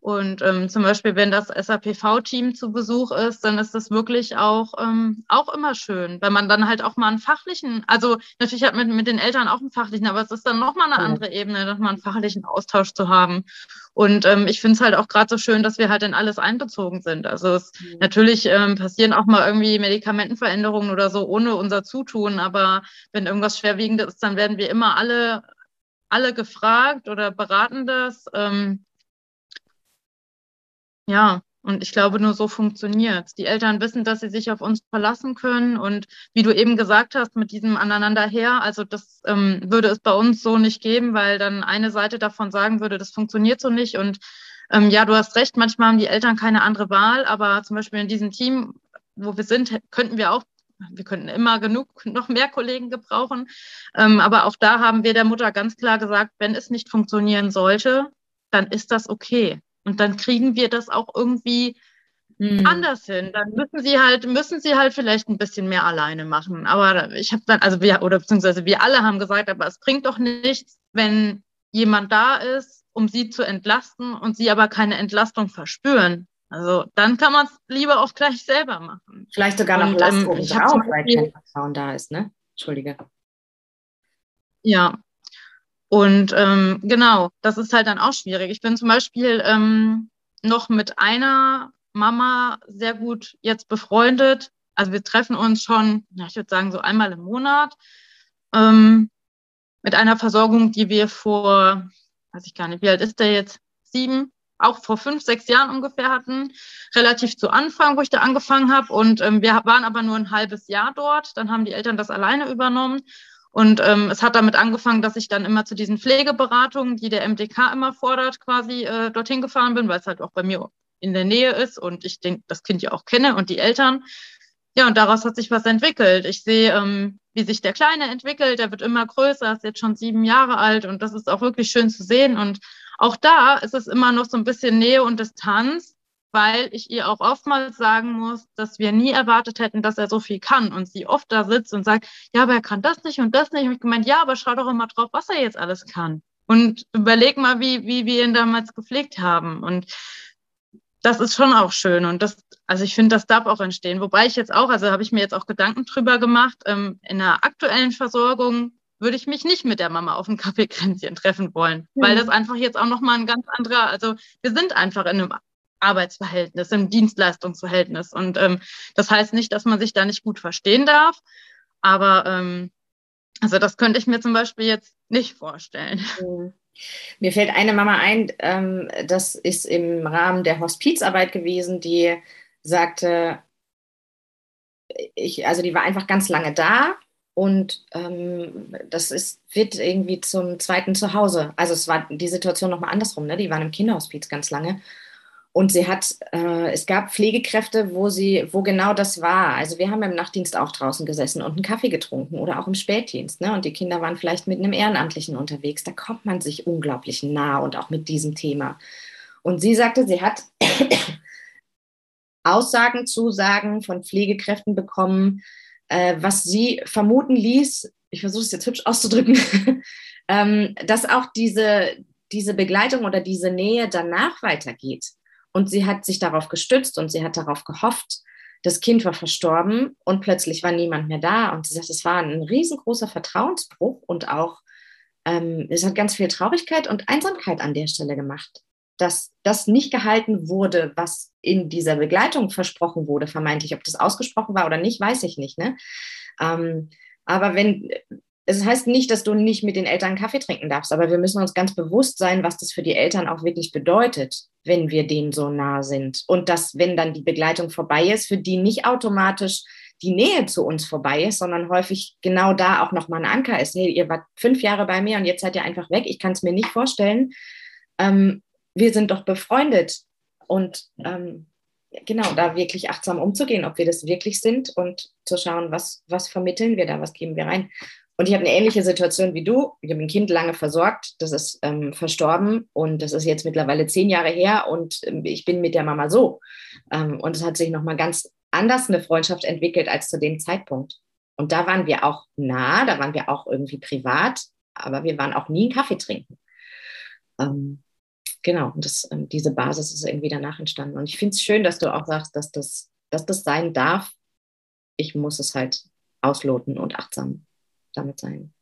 und ähm, zum Beispiel, wenn das SAPV-Team zu Besuch ist, dann ist das wirklich auch, ähm, auch immer schön, weil man dann halt auch mal einen fachlichen, also natürlich hat man mit, mit den Eltern auch einen fachlichen, aber es ist dann nochmal eine andere Ebene, nochmal einen fachlichen Austausch zu haben. Und ähm, ich finde es halt auch gerade so schön, dass wir halt in alles einbezogen sind. Also es, mhm. natürlich ähm, passieren auch mal irgendwie Medikamentenveränderungen oder so ohne unser Zutun, aber wenn irgendwas Schwerwiegendes ist, dann werden wir immer alle alle gefragt oder beraten das. Ähm, ja, und ich glaube, nur so funktioniert Die Eltern wissen, dass sie sich auf uns verlassen können. Und wie du eben gesagt hast, mit diesem Aneinander her, also das ähm, würde es bei uns so nicht geben, weil dann eine Seite davon sagen würde, das funktioniert so nicht. Und ähm, ja, du hast recht, manchmal haben die Eltern keine andere Wahl, aber zum Beispiel in diesem Team, wo wir sind, könnten wir auch wir könnten immer genug noch mehr Kollegen gebrauchen. Ähm, aber auch da haben wir der Mutter ganz klar gesagt, wenn es nicht funktionieren sollte, dann ist das okay. Und dann kriegen wir das auch irgendwie hm. anders hin. Dann müssen sie halt, müssen sie halt vielleicht ein bisschen mehr alleine machen. Aber ich habe dann, also wir, oder beziehungsweise wir alle haben gesagt, aber es bringt doch nichts, wenn jemand da ist, um sie zu entlasten und sie aber keine Entlastung verspüren. Also dann kann man es lieber auch gleich selber machen. Vielleicht sogar noch Last ähm, ich drauf, weil kein Vertrauen da ist, ne? Entschuldige. Ja, und ähm, genau, das ist halt dann auch schwierig. Ich bin zum Beispiel ähm, noch mit einer Mama sehr gut jetzt befreundet. Also wir treffen uns schon, ja, ich würde sagen, so einmal im Monat ähm, mit einer Versorgung, die wir vor, weiß ich gar nicht, wie alt ist der jetzt? Sieben, auch vor fünf, sechs Jahren ungefähr hatten, relativ zu Anfang, wo ich da angefangen habe. Und ähm, wir waren aber nur ein halbes Jahr dort. Dann haben die Eltern das alleine übernommen. Und ähm, es hat damit angefangen, dass ich dann immer zu diesen Pflegeberatungen, die der MDK immer fordert, quasi äh, dorthin gefahren bin, weil es halt auch bei mir in der Nähe ist und ich denke, das Kind ja auch kenne und die Eltern. Ja, und daraus hat sich was entwickelt. Ich sehe, ähm, wie sich der Kleine entwickelt. Der wird immer größer, ist jetzt schon sieben Jahre alt und das ist auch wirklich schön zu sehen. Und auch da ist es immer noch so ein bisschen Nähe und Distanz weil ich ihr auch oftmals sagen muss, dass wir nie erwartet hätten, dass er so viel kann und sie oft da sitzt und sagt, ja, aber er kann das nicht und das nicht. Und ich gemeint, ja, aber schau doch immer drauf, was er jetzt alles kann. Und überleg mal, wie, wie wir ihn damals gepflegt haben. Und das ist schon auch schön. Und das, also ich finde, das darf auch entstehen. Wobei ich jetzt auch, also habe ich mir jetzt auch Gedanken drüber gemacht, ähm, in der aktuellen Versorgung würde ich mich nicht mit der Mama auf ein Kaffeekränzchen treffen wollen, mhm. weil das einfach jetzt auch nochmal ein ganz anderer, also wir sind einfach in einem Arbeitsverhältnis, im Dienstleistungsverhältnis. Und ähm, das heißt nicht, dass man sich da nicht gut verstehen darf, aber ähm, Also das könnte ich mir zum Beispiel jetzt nicht vorstellen. [LAUGHS] Mir fällt eine Mama ein, ähm, das ist im Rahmen der Hospizarbeit gewesen, die sagte, ich, also die war einfach ganz lange da und ähm, das ist, wird irgendwie zum zweiten Zuhause. Also es war die Situation nochmal andersrum, ne? Die waren im Kinderhospiz ganz lange. Und sie hat, äh, es gab Pflegekräfte, wo sie, wo genau das war. Also wir haben im Nachtdienst auch draußen gesessen und einen Kaffee getrunken oder auch im Spätdienst. Ne? Und die Kinder waren vielleicht mit einem Ehrenamtlichen unterwegs. Da kommt man sich unglaublich nah und auch mit diesem Thema. Und sie sagte, sie hat [COUGHS] Aussagen, Zusagen von Pflegekräften bekommen, äh, was sie vermuten ließ, ich versuche es jetzt hübsch auszudrücken, [LAUGHS] ähm, dass auch diese, diese Begleitung oder diese Nähe danach weitergeht. Und sie hat sich darauf gestützt und sie hat darauf gehofft. Das Kind war verstorben und plötzlich war niemand mehr da. Und sie sagt, es war ein riesengroßer Vertrauensbruch und auch, ähm, es hat ganz viel Traurigkeit und Einsamkeit an der Stelle gemacht. Dass das nicht gehalten wurde, was in dieser Begleitung versprochen wurde, vermeintlich. Ob das ausgesprochen war oder nicht, weiß ich nicht. Ne? Ähm, aber wenn, es heißt nicht, dass du nicht mit den Eltern Kaffee trinken darfst, aber wir müssen uns ganz bewusst sein, was das für die Eltern auch wirklich bedeutet, wenn wir denen so nah sind. Und dass, wenn dann die Begleitung vorbei ist, für die nicht automatisch die Nähe zu uns vorbei ist, sondern häufig genau da auch nochmal ein Anker ist. Hey, ihr wart fünf Jahre bei mir und jetzt seid ihr einfach weg. Ich kann es mir nicht vorstellen. Ähm, wir sind doch befreundet. Und ähm, genau, da wirklich achtsam umzugehen, ob wir das wirklich sind und zu schauen, was, was vermitteln wir da, was geben wir rein. Und ich habe eine ähnliche Situation wie du. Ich habe ein Kind lange versorgt, das ist ähm, verstorben und das ist jetzt mittlerweile zehn Jahre her und ähm, ich bin mit der Mama so. Ähm, und es hat sich nochmal ganz anders eine Freundschaft entwickelt als zu dem Zeitpunkt. Und da waren wir auch nah, da waren wir auch irgendwie privat, aber wir waren auch nie einen Kaffee trinken. Ähm, genau, und das, ähm, diese Basis ist irgendwie danach entstanden. Und ich finde es schön, dass du auch sagst, dass das, dass das sein darf. Ich muss es halt ausloten und achtsam damit sein.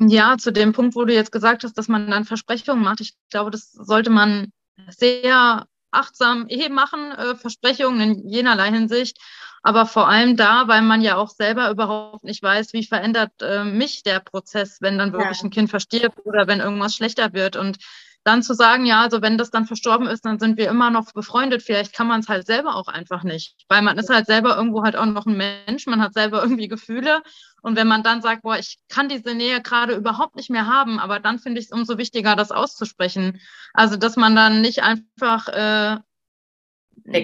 Ja, zu dem Punkt, wo du jetzt gesagt hast, dass man dann Versprechungen macht. Ich glaube, das sollte man sehr achtsam eh machen, äh, Versprechungen in jenerlei Hinsicht. Aber vor allem da, weil man ja auch selber überhaupt nicht weiß, wie verändert äh, mich der Prozess, wenn dann wirklich ja. ein Kind verstirbt oder wenn irgendwas schlechter wird. Und dann zu sagen, ja, also wenn das dann verstorben ist, dann sind wir immer noch befreundet. Vielleicht kann man es halt selber auch einfach nicht, weil man ist halt selber irgendwo halt auch noch ein Mensch, man hat selber irgendwie Gefühle. Und wenn man dann sagt, boah, ich kann diese Nähe gerade überhaupt nicht mehr haben, aber dann finde ich es umso wichtiger, das auszusprechen. Also, dass man dann nicht einfach äh,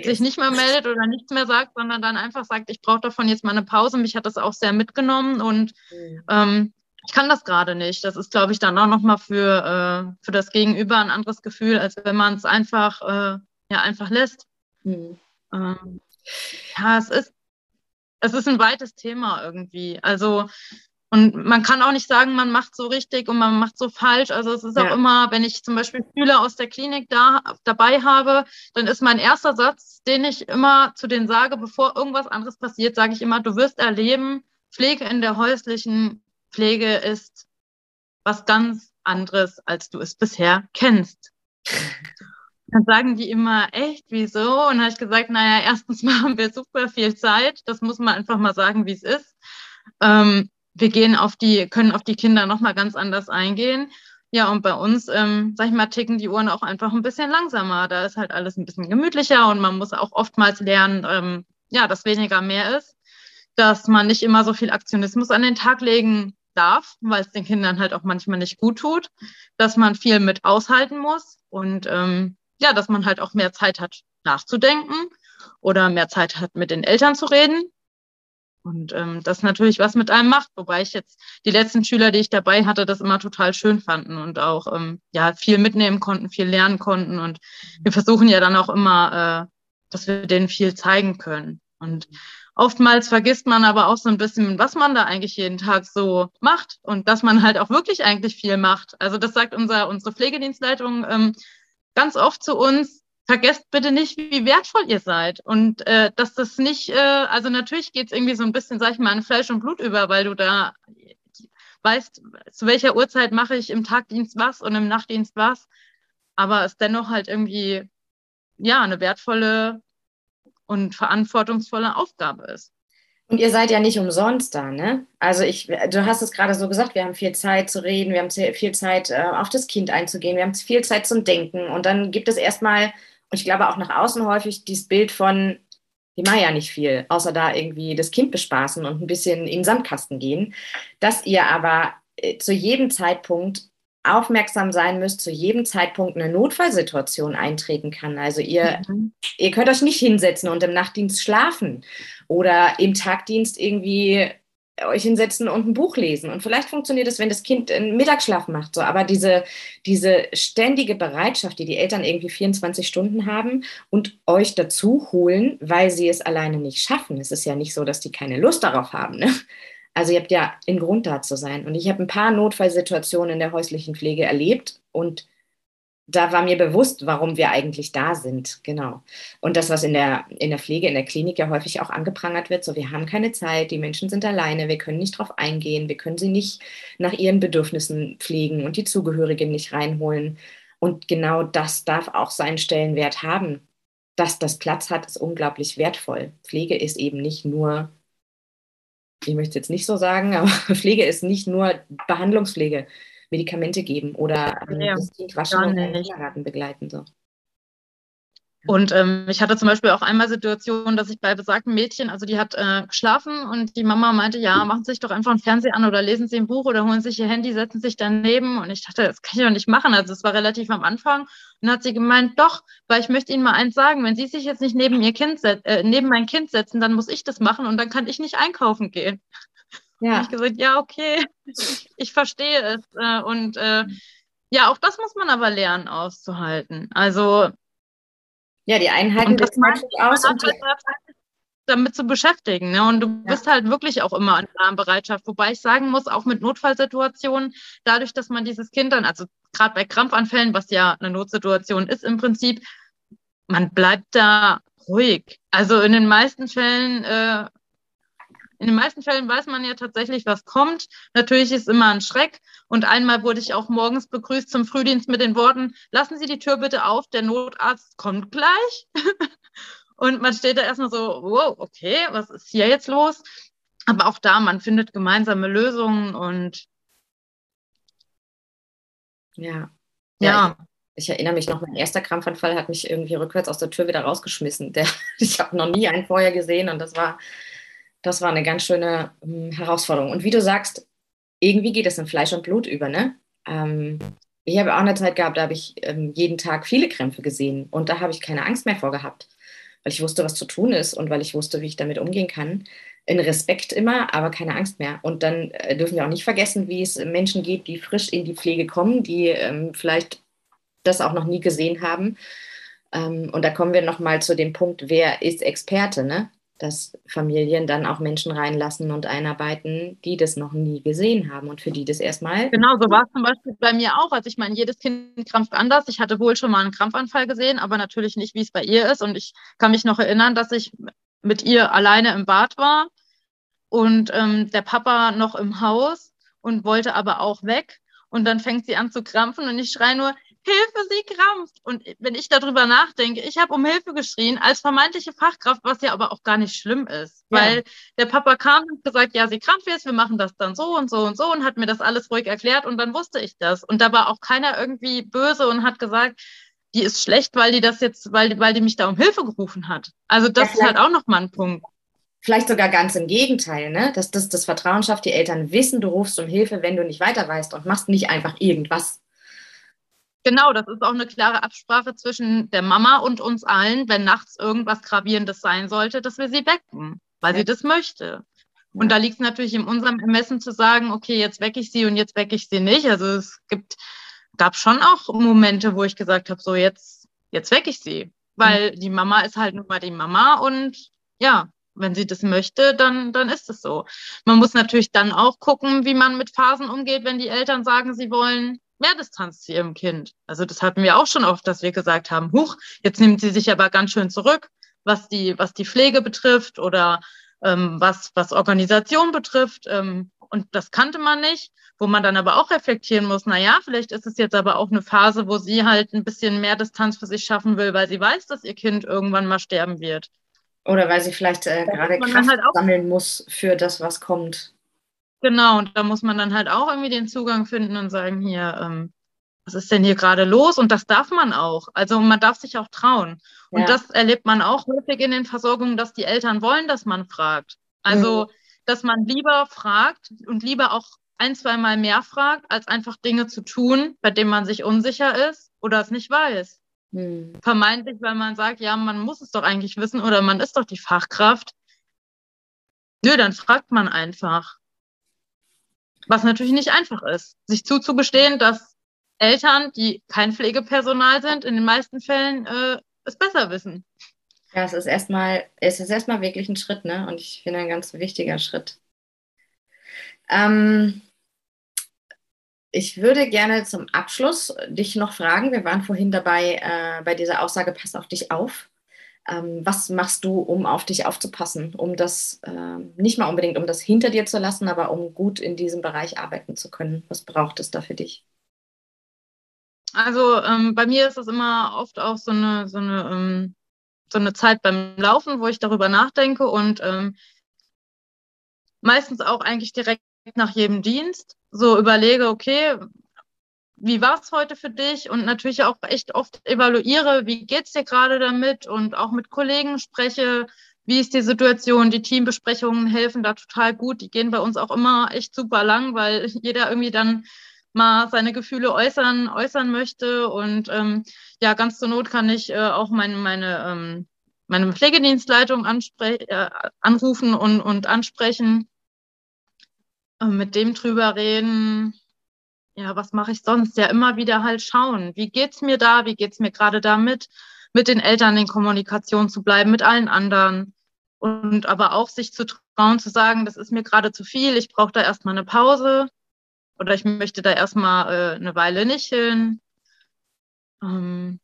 sich nicht mehr meldet oder nichts mehr sagt, sondern dann einfach sagt, ich brauche davon jetzt mal eine Pause. Mich hat das auch sehr mitgenommen und mhm. ähm, ich kann das gerade nicht. Das ist, glaube ich, dann auch nochmal für, äh, für das Gegenüber ein anderes Gefühl, als wenn man es einfach, äh, ja, einfach lässt. Mhm. Ähm, ja, es ist, es ist ein weites Thema irgendwie. Also, und man kann auch nicht sagen, man macht so richtig und man macht so falsch. Also es ist ja. auch immer, wenn ich zum Beispiel Schüler aus der Klinik da dabei habe, dann ist mein erster Satz, den ich immer zu denen sage, bevor irgendwas anderes passiert, sage ich immer, du wirst erleben, Pflege in der häuslichen Pflege ist was ganz anderes, als du es bisher kennst. Dann sagen die immer, echt, wieso? Und dann habe ich gesagt, naja, erstens mal haben wir super viel Zeit. Das muss man einfach mal sagen, wie es ist. Ähm, wir gehen auf die, können auf die Kinder nochmal ganz anders eingehen. Ja, und bei uns, ähm, sag ich mal, ticken die Uhren auch einfach ein bisschen langsamer. Da ist halt alles ein bisschen gemütlicher und man muss auch oftmals lernen, ähm, ja, dass weniger mehr ist, dass man nicht immer so viel Aktionismus an den Tag legen darf, weil es den Kindern halt auch manchmal nicht gut tut, dass man viel mit aushalten muss und ähm, ja, dass man halt auch mehr Zeit hat nachzudenken oder mehr Zeit hat mit den Eltern zu reden. Und ähm, das natürlich was mit einem macht, wobei ich jetzt die letzten Schüler, die ich dabei hatte, das immer total schön fanden und auch ähm, ja viel mitnehmen konnten, viel lernen konnten. Und wir versuchen ja dann auch immer, äh, dass wir denen viel zeigen können. Und Oftmals vergisst man aber auch so ein bisschen, was man da eigentlich jeden Tag so macht und dass man halt auch wirklich eigentlich viel macht. Also das sagt unser, unsere Pflegedienstleitung ähm, ganz oft zu uns, vergesst bitte nicht, wie wertvoll ihr seid. Und äh, dass das nicht, äh, also natürlich geht es irgendwie so ein bisschen, sag ich mal, in Fleisch und Blut über, weil du da weißt, zu welcher Uhrzeit mache ich im Tagdienst was und im Nachtdienst was. Aber es dennoch halt irgendwie, ja, eine wertvolle und verantwortungsvolle Aufgabe ist. Und ihr seid ja nicht umsonst da, ne? Also ich, du hast es gerade so gesagt, wir haben viel Zeit zu reden, wir haben viel Zeit äh, auf das Kind einzugehen, wir haben viel Zeit zum Denken und dann gibt es erstmal, und ich glaube auch nach außen häufig, dieses Bild von, die machen ja nicht viel, außer da irgendwie das Kind bespaßen und ein bisschen in den Sandkasten gehen, dass ihr aber äh, zu jedem Zeitpunkt aufmerksam sein müsst, zu jedem Zeitpunkt eine Notfallsituation eintreten kann. Also ihr, mhm. ihr könnt euch nicht hinsetzen und im Nachtdienst schlafen oder im Tagdienst irgendwie euch hinsetzen und ein Buch lesen. Und vielleicht funktioniert es, wenn das Kind einen Mittagsschlaf macht. So. Aber diese, diese ständige Bereitschaft, die die Eltern irgendwie 24 Stunden haben und euch dazu holen, weil sie es alleine nicht schaffen. Es ist ja nicht so, dass die keine Lust darauf haben. Ne? Also ihr habt ja einen Grund da zu sein. Und ich habe ein paar Notfallsituationen in der häuslichen Pflege erlebt und da war mir bewusst, warum wir eigentlich da sind. Genau. Und das, was in der, in der Pflege, in der Klinik ja häufig auch angeprangert wird, so wir haben keine Zeit, die Menschen sind alleine, wir können nicht drauf eingehen, wir können sie nicht nach ihren Bedürfnissen pflegen und die Zugehörigen nicht reinholen. Und genau das darf auch seinen Stellenwert haben. Dass das Platz hat, ist unglaublich wertvoll. Pflege ist eben nicht nur, ich möchte jetzt nicht so sagen, aber [LAUGHS] Pflege ist nicht nur Behandlungspflege Medikamente geben oder ähm, ja, das Kind waschen und Kindergarten begleiten. So. Und ähm, ich hatte zum Beispiel auch einmal Situationen, dass ich bei besagten Mädchen, also die hat äh, geschlafen und die Mama meinte, ja, machen Sie sich doch einfach einen Fernseher an oder lesen Sie ein Buch oder holen sich Ihr Handy, setzen sich daneben. Und ich dachte, das kann ich doch nicht machen. Also es war relativ am Anfang. Und dann hat sie gemeint, doch, weil ich möchte Ihnen mal eins sagen, wenn Sie sich jetzt nicht neben Ihr Kind äh, neben mein Kind setzen, dann muss ich das machen und dann kann ich nicht einkaufen gehen. Ja. ich gesagt, ja, okay, ich, [LAUGHS] ich verstehe es. Äh, und äh, ja, auch das muss man aber lernen auszuhalten. Also ja, die Einheiten das macht aus und halt damit zu beschäftigen. Ne? Und du ja. bist halt wirklich auch immer in Alarmbereitschaft. Wobei ich sagen muss, auch mit Notfallsituationen, dadurch, dass man dieses Kind dann, also gerade bei Krampfanfällen, was ja eine Notsituation ist im Prinzip, man bleibt da ruhig. Also in den meisten Fällen äh, in den meisten Fällen weiß man ja tatsächlich, was kommt. Natürlich ist immer ein Schreck. Und einmal wurde ich auch morgens begrüßt zum Frühdienst mit den Worten, lassen Sie die Tür bitte auf, der Notarzt kommt gleich. [LAUGHS] und man steht da erstmal so, wow, okay, was ist hier jetzt los? Aber auch da, man findet gemeinsame Lösungen und ja. Ja. Ich, ich, erinnere mich noch, mein erster Krampfanfall hat mich irgendwie rückwärts aus der Tür wieder rausgeschmissen. Der, [LAUGHS] ich habe noch nie einen vorher gesehen und das war das war eine ganz schöne ähm, Herausforderung. Und wie du sagst, irgendwie geht es in Fleisch und Blut über, ne? Ähm, ich habe auch eine Zeit gehabt, da habe ich ähm, jeden Tag viele Krämpfe gesehen und da habe ich keine Angst mehr vor gehabt, weil ich wusste, was zu tun ist und weil ich wusste, wie ich damit umgehen kann. In Respekt immer, aber keine Angst mehr. Und dann äh, dürfen wir auch nicht vergessen, wie es Menschen geht, die frisch in die Pflege kommen, die ähm, vielleicht das auch noch nie gesehen haben. Ähm, und da kommen wir nochmal zu dem Punkt, wer ist Experte, ne? Dass Familien dann auch Menschen reinlassen und einarbeiten, die das noch nie gesehen haben und für die das erstmal. Genau, so war es zum Beispiel bei mir auch. Also ich meine, jedes Kind krampft anders. Ich hatte wohl schon mal einen Krampfanfall gesehen, aber natürlich nicht, wie es bei ihr ist. Und ich kann mich noch erinnern, dass ich mit ihr alleine im Bad war und ähm, der Papa noch im Haus und wollte aber auch weg. Und dann fängt sie an zu krampfen und ich schreie nur, Hilfe, sie krampft. Und wenn ich darüber nachdenke, ich habe um Hilfe geschrien als vermeintliche Fachkraft, was ja aber auch gar nicht schlimm ist, ja. weil der Papa kam und gesagt, ja, sie krampft jetzt, wir machen das dann so und so und so und hat mir das alles ruhig erklärt und dann wusste ich das. Und da war auch keiner irgendwie böse und hat gesagt, die ist schlecht, weil die das jetzt, weil, weil die mich da um Hilfe gerufen hat. Also das ja, ist halt auch nochmal ein Punkt. Vielleicht sogar ganz im Gegenteil, ne? dass das, das Vertrauen schafft, die Eltern wissen, du rufst um Hilfe, wenn du nicht weiter weißt und machst nicht einfach irgendwas. Genau, das ist auch eine klare Absprache zwischen der Mama und uns allen, wenn nachts irgendwas Gravierendes sein sollte, dass wir sie wecken, weil ja. sie das möchte. Und da liegt es natürlich in unserem Ermessen zu sagen, okay, jetzt wecke ich sie und jetzt wecke ich sie nicht. Also es gibt, gab schon auch Momente, wo ich gesagt habe, so jetzt, jetzt wecke ich sie. Weil mhm. die Mama ist halt nun mal die Mama und ja, wenn sie das möchte, dann, dann ist es so. Man muss natürlich dann auch gucken, wie man mit Phasen umgeht, wenn die Eltern sagen, sie wollen mehr Distanz zu ihrem Kind. Also das hatten wir auch schon oft, dass wir gesagt haben, huch, jetzt nimmt sie sich aber ganz schön zurück, was die, was die Pflege betrifft oder ähm, was, was Organisation betrifft. Ähm, und das kannte man nicht, wo man dann aber auch reflektieren muss, na ja, vielleicht ist es jetzt aber auch eine Phase, wo sie halt ein bisschen mehr Distanz für sich schaffen will, weil sie weiß, dass ihr Kind irgendwann mal sterben wird. Oder weil sie vielleicht äh, gerade Kraft halt sammeln muss für das, was kommt. Genau, und da muss man dann halt auch irgendwie den Zugang finden und sagen, hier, ähm, was ist denn hier gerade los? Und das darf man auch. Also man darf sich auch trauen. Ja. Und das erlebt man auch häufig in den Versorgungen, dass die Eltern wollen, dass man fragt. Also, mhm. dass man lieber fragt und lieber auch ein, zwei Mal mehr fragt, als einfach Dinge zu tun, bei denen man sich unsicher ist oder es nicht weiß. Mhm. Vermeintlich, weil man sagt, ja, man muss es doch eigentlich wissen oder man ist doch die Fachkraft. Nö, dann fragt man einfach. Was natürlich nicht einfach ist, sich zuzugestehen, dass Eltern, die kein Pflegepersonal sind, in den meisten Fällen äh, es besser wissen. Ja, es ist erstmal, es ist erstmal wirklich ein Schritt, ne? Und ich finde ein ganz wichtiger Schritt. Ähm, ich würde gerne zum Abschluss dich noch fragen. Wir waren vorhin dabei äh, bei dieser Aussage, pass auf dich auf. Ähm, was machst du, um auf dich aufzupassen, um das äh, nicht mal unbedingt, um das hinter dir zu lassen, aber um gut in diesem Bereich arbeiten zu können? Was braucht es da für dich? Also ähm, bei mir ist es immer oft auch so eine, so eine, ähm, so eine Zeit beim Laufen, wo ich darüber nachdenke und ähm, meistens auch eigentlich direkt nach jedem Dienst so überlege, okay, wie war es heute für dich? Und natürlich auch echt oft evaluiere, wie geht es dir gerade damit und auch mit Kollegen spreche, wie ist die Situation? Die Teambesprechungen helfen da total gut. Die gehen bei uns auch immer echt super lang, weil [LAUGHS] jeder irgendwie dann mal seine Gefühle äußern, äußern möchte. Und ähm, ja, ganz zur Not kann ich äh, auch meine, meine, ähm, meine Pflegedienstleitung äh, anrufen und, und ansprechen, äh, mit dem drüber reden. Ja, was mache ich sonst? Ja, immer wieder halt schauen. Wie geht's mir da? Wie geht's mir gerade damit? Mit den Eltern in Kommunikation zu bleiben, mit allen anderen. Und aber auch sich zu trauen, zu sagen, das ist mir gerade zu viel, ich brauche da erstmal eine Pause oder ich möchte da erstmal äh, eine Weile nicht hin. Ähm,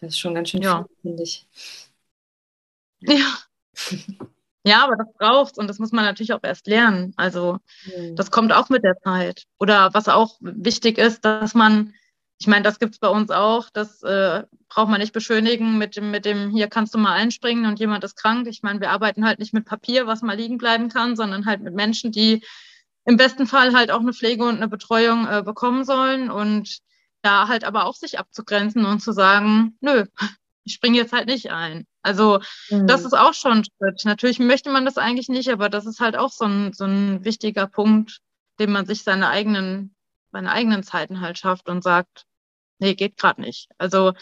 das ist schon ganz schön ja. viel, finde ich. Ja. [LAUGHS] ja, aber das braucht's und das muss man natürlich auch erst lernen. Also mhm. das kommt auch mit der Zeit. Oder was auch wichtig ist, dass man, ich meine, das gibt's bei uns auch, das äh, braucht man nicht beschönigen mit dem, mit dem, hier kannst du mal einspringen und jemand ist krank. Ich meine, wir arbeiten halt nicht mit Papier, was mal liegen bleiben kann, sondern halt mit Menschen, die im besten Fall halt auch eine Pflege und eine Betreuung äh, bekommen sollen und da halt aber auch sich abzugrenzen und zu sagen, nö, ich springe jetzt halt nicht ein. Also mhm. das ist auch schon ein Schritt. Natürlich möchte man das eigentlich nicht, aber das ist halt auch so ein, so ein wichtiger Punkt, den man sich seine eigenen, seine eigenen Zeiten halt schafft und sagt, nee, geht gerade nicht. Also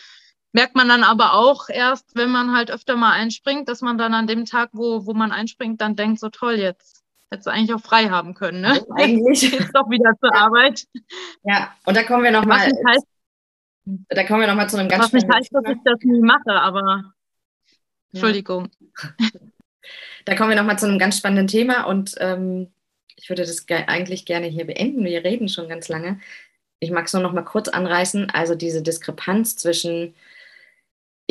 merkt man dann aber auch erst, wenn man halt öfter mal einspringt, dass man dann an dem Tag, wo, wo man einspringt, dann denkt, so toll, jetzt Hättest du eigentlich auch frei haben können, ne? Eigentlich. [LAUGHS] Jetzt doch wieder zur Arbeit. Ja, und da kommen wir nochmal. Da kommen wir nochmal zu einem ganz Was nicht heißt, dass ich das nie mache, aber Entschuldigung. [LAUGHS] Da kommen wir nochmal zu einem ganz spannenden Thema und ähm, ich würde das ge eigentlich gerne hier beenden. Wir reden schon ganz lange. Ich mag es nur noch mal kurz anreißen. Also diese Diskrepanz zwischen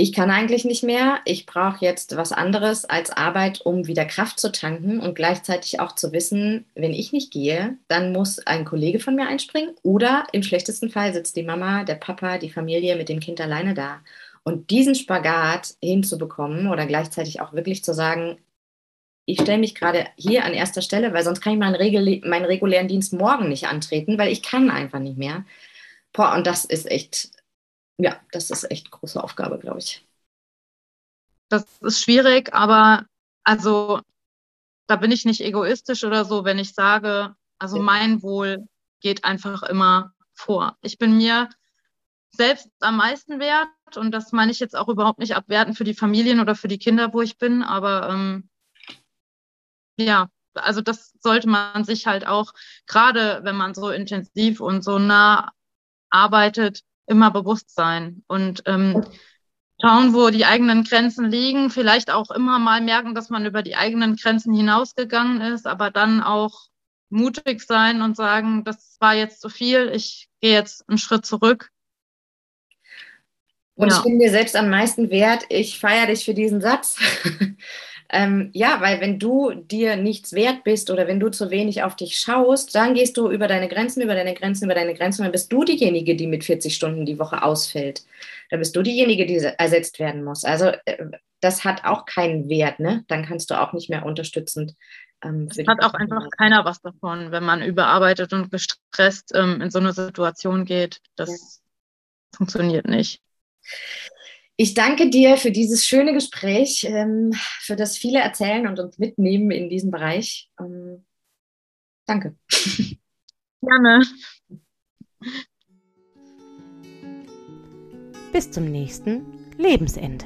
ich kann eigentlich nicht mehr, ich brauche jetzt was anderes als Arbeit, um wieder Kraft zu tanken und gleichzeitig auch zu wissen, wenn ich nicht gehe, dann muss ein Kollege von mir einspringen oder im schlechtesten Fall sitzt die Mama, der Papa, die Familie mit dem Kind alleine da. Und diesen Spagat hinzubekommen oder gleichzeitig auch wirklich zu sagen, ich stelle mich gerade hier an erster Stelle, weil sonst kann ich meinen, Regul meinen regulären Dienst morgen nicht antreten, weil ich kann einfach nicht mehr. Boah, und das ist echt ja, das ist echt große Aufgabe, glaube ich. Das ist schwierig, aber also da bin ich nicht egoistisch oder so, wenn ich sage, also ja. mein Wohl geht einfach immer vor. Ich bin mir selbst am meisten wert und das meine ich jetzt auch überhaupt nicht abwerten für die Familien oder für die Kinder, wo ich bin, aber ähm, ja, also das sollte man sich halt auch, gerade wenn man so intensiv und so nah arbeitet, immer bewusst sein und ähm, schauen, wo die eigenen Grenzen liegen, vielleicht auch immer mal merken, dass man über die eigenen Grenzen hinausgegangen ist, aber dann auch mutig sein und sagen, das war jetzt zu viel, ich gehe jetzt einen Schritt zurück. Und ja. ich bin mir selbst am meisten wert. Ich feiere dich für diesen Satz. [LAUGHS] Ähm, ja, weil wenn du dir nichts wert bist oder wenn du zu wenig auf dich schaust, dann gehst du über deine Grenzen, über deine Grenzen, über deine Grenzen, dann bist du diejenige, die mit 40 Stunden die Woche ausfällt. Dann bist du diejenige, die ersetzt werden muss. Also äh, das hat auch keinen Wert, ne? Dann kannst du auch nicht mehr unterstützend. Ähm, es hat auch einfach keiner was davon, wenn man überarbeitet und gestresst ähm, in so eine Situation geht. Das ja. funktioniert nicht. Ich danke dir für dieses schöne Gespräch, ähm, für das viele erzählen und uns mitnehmen in diesem Bereich. Ähm, danke. [LAUGHS] Gerne. Bis zum nächsten Lebensende.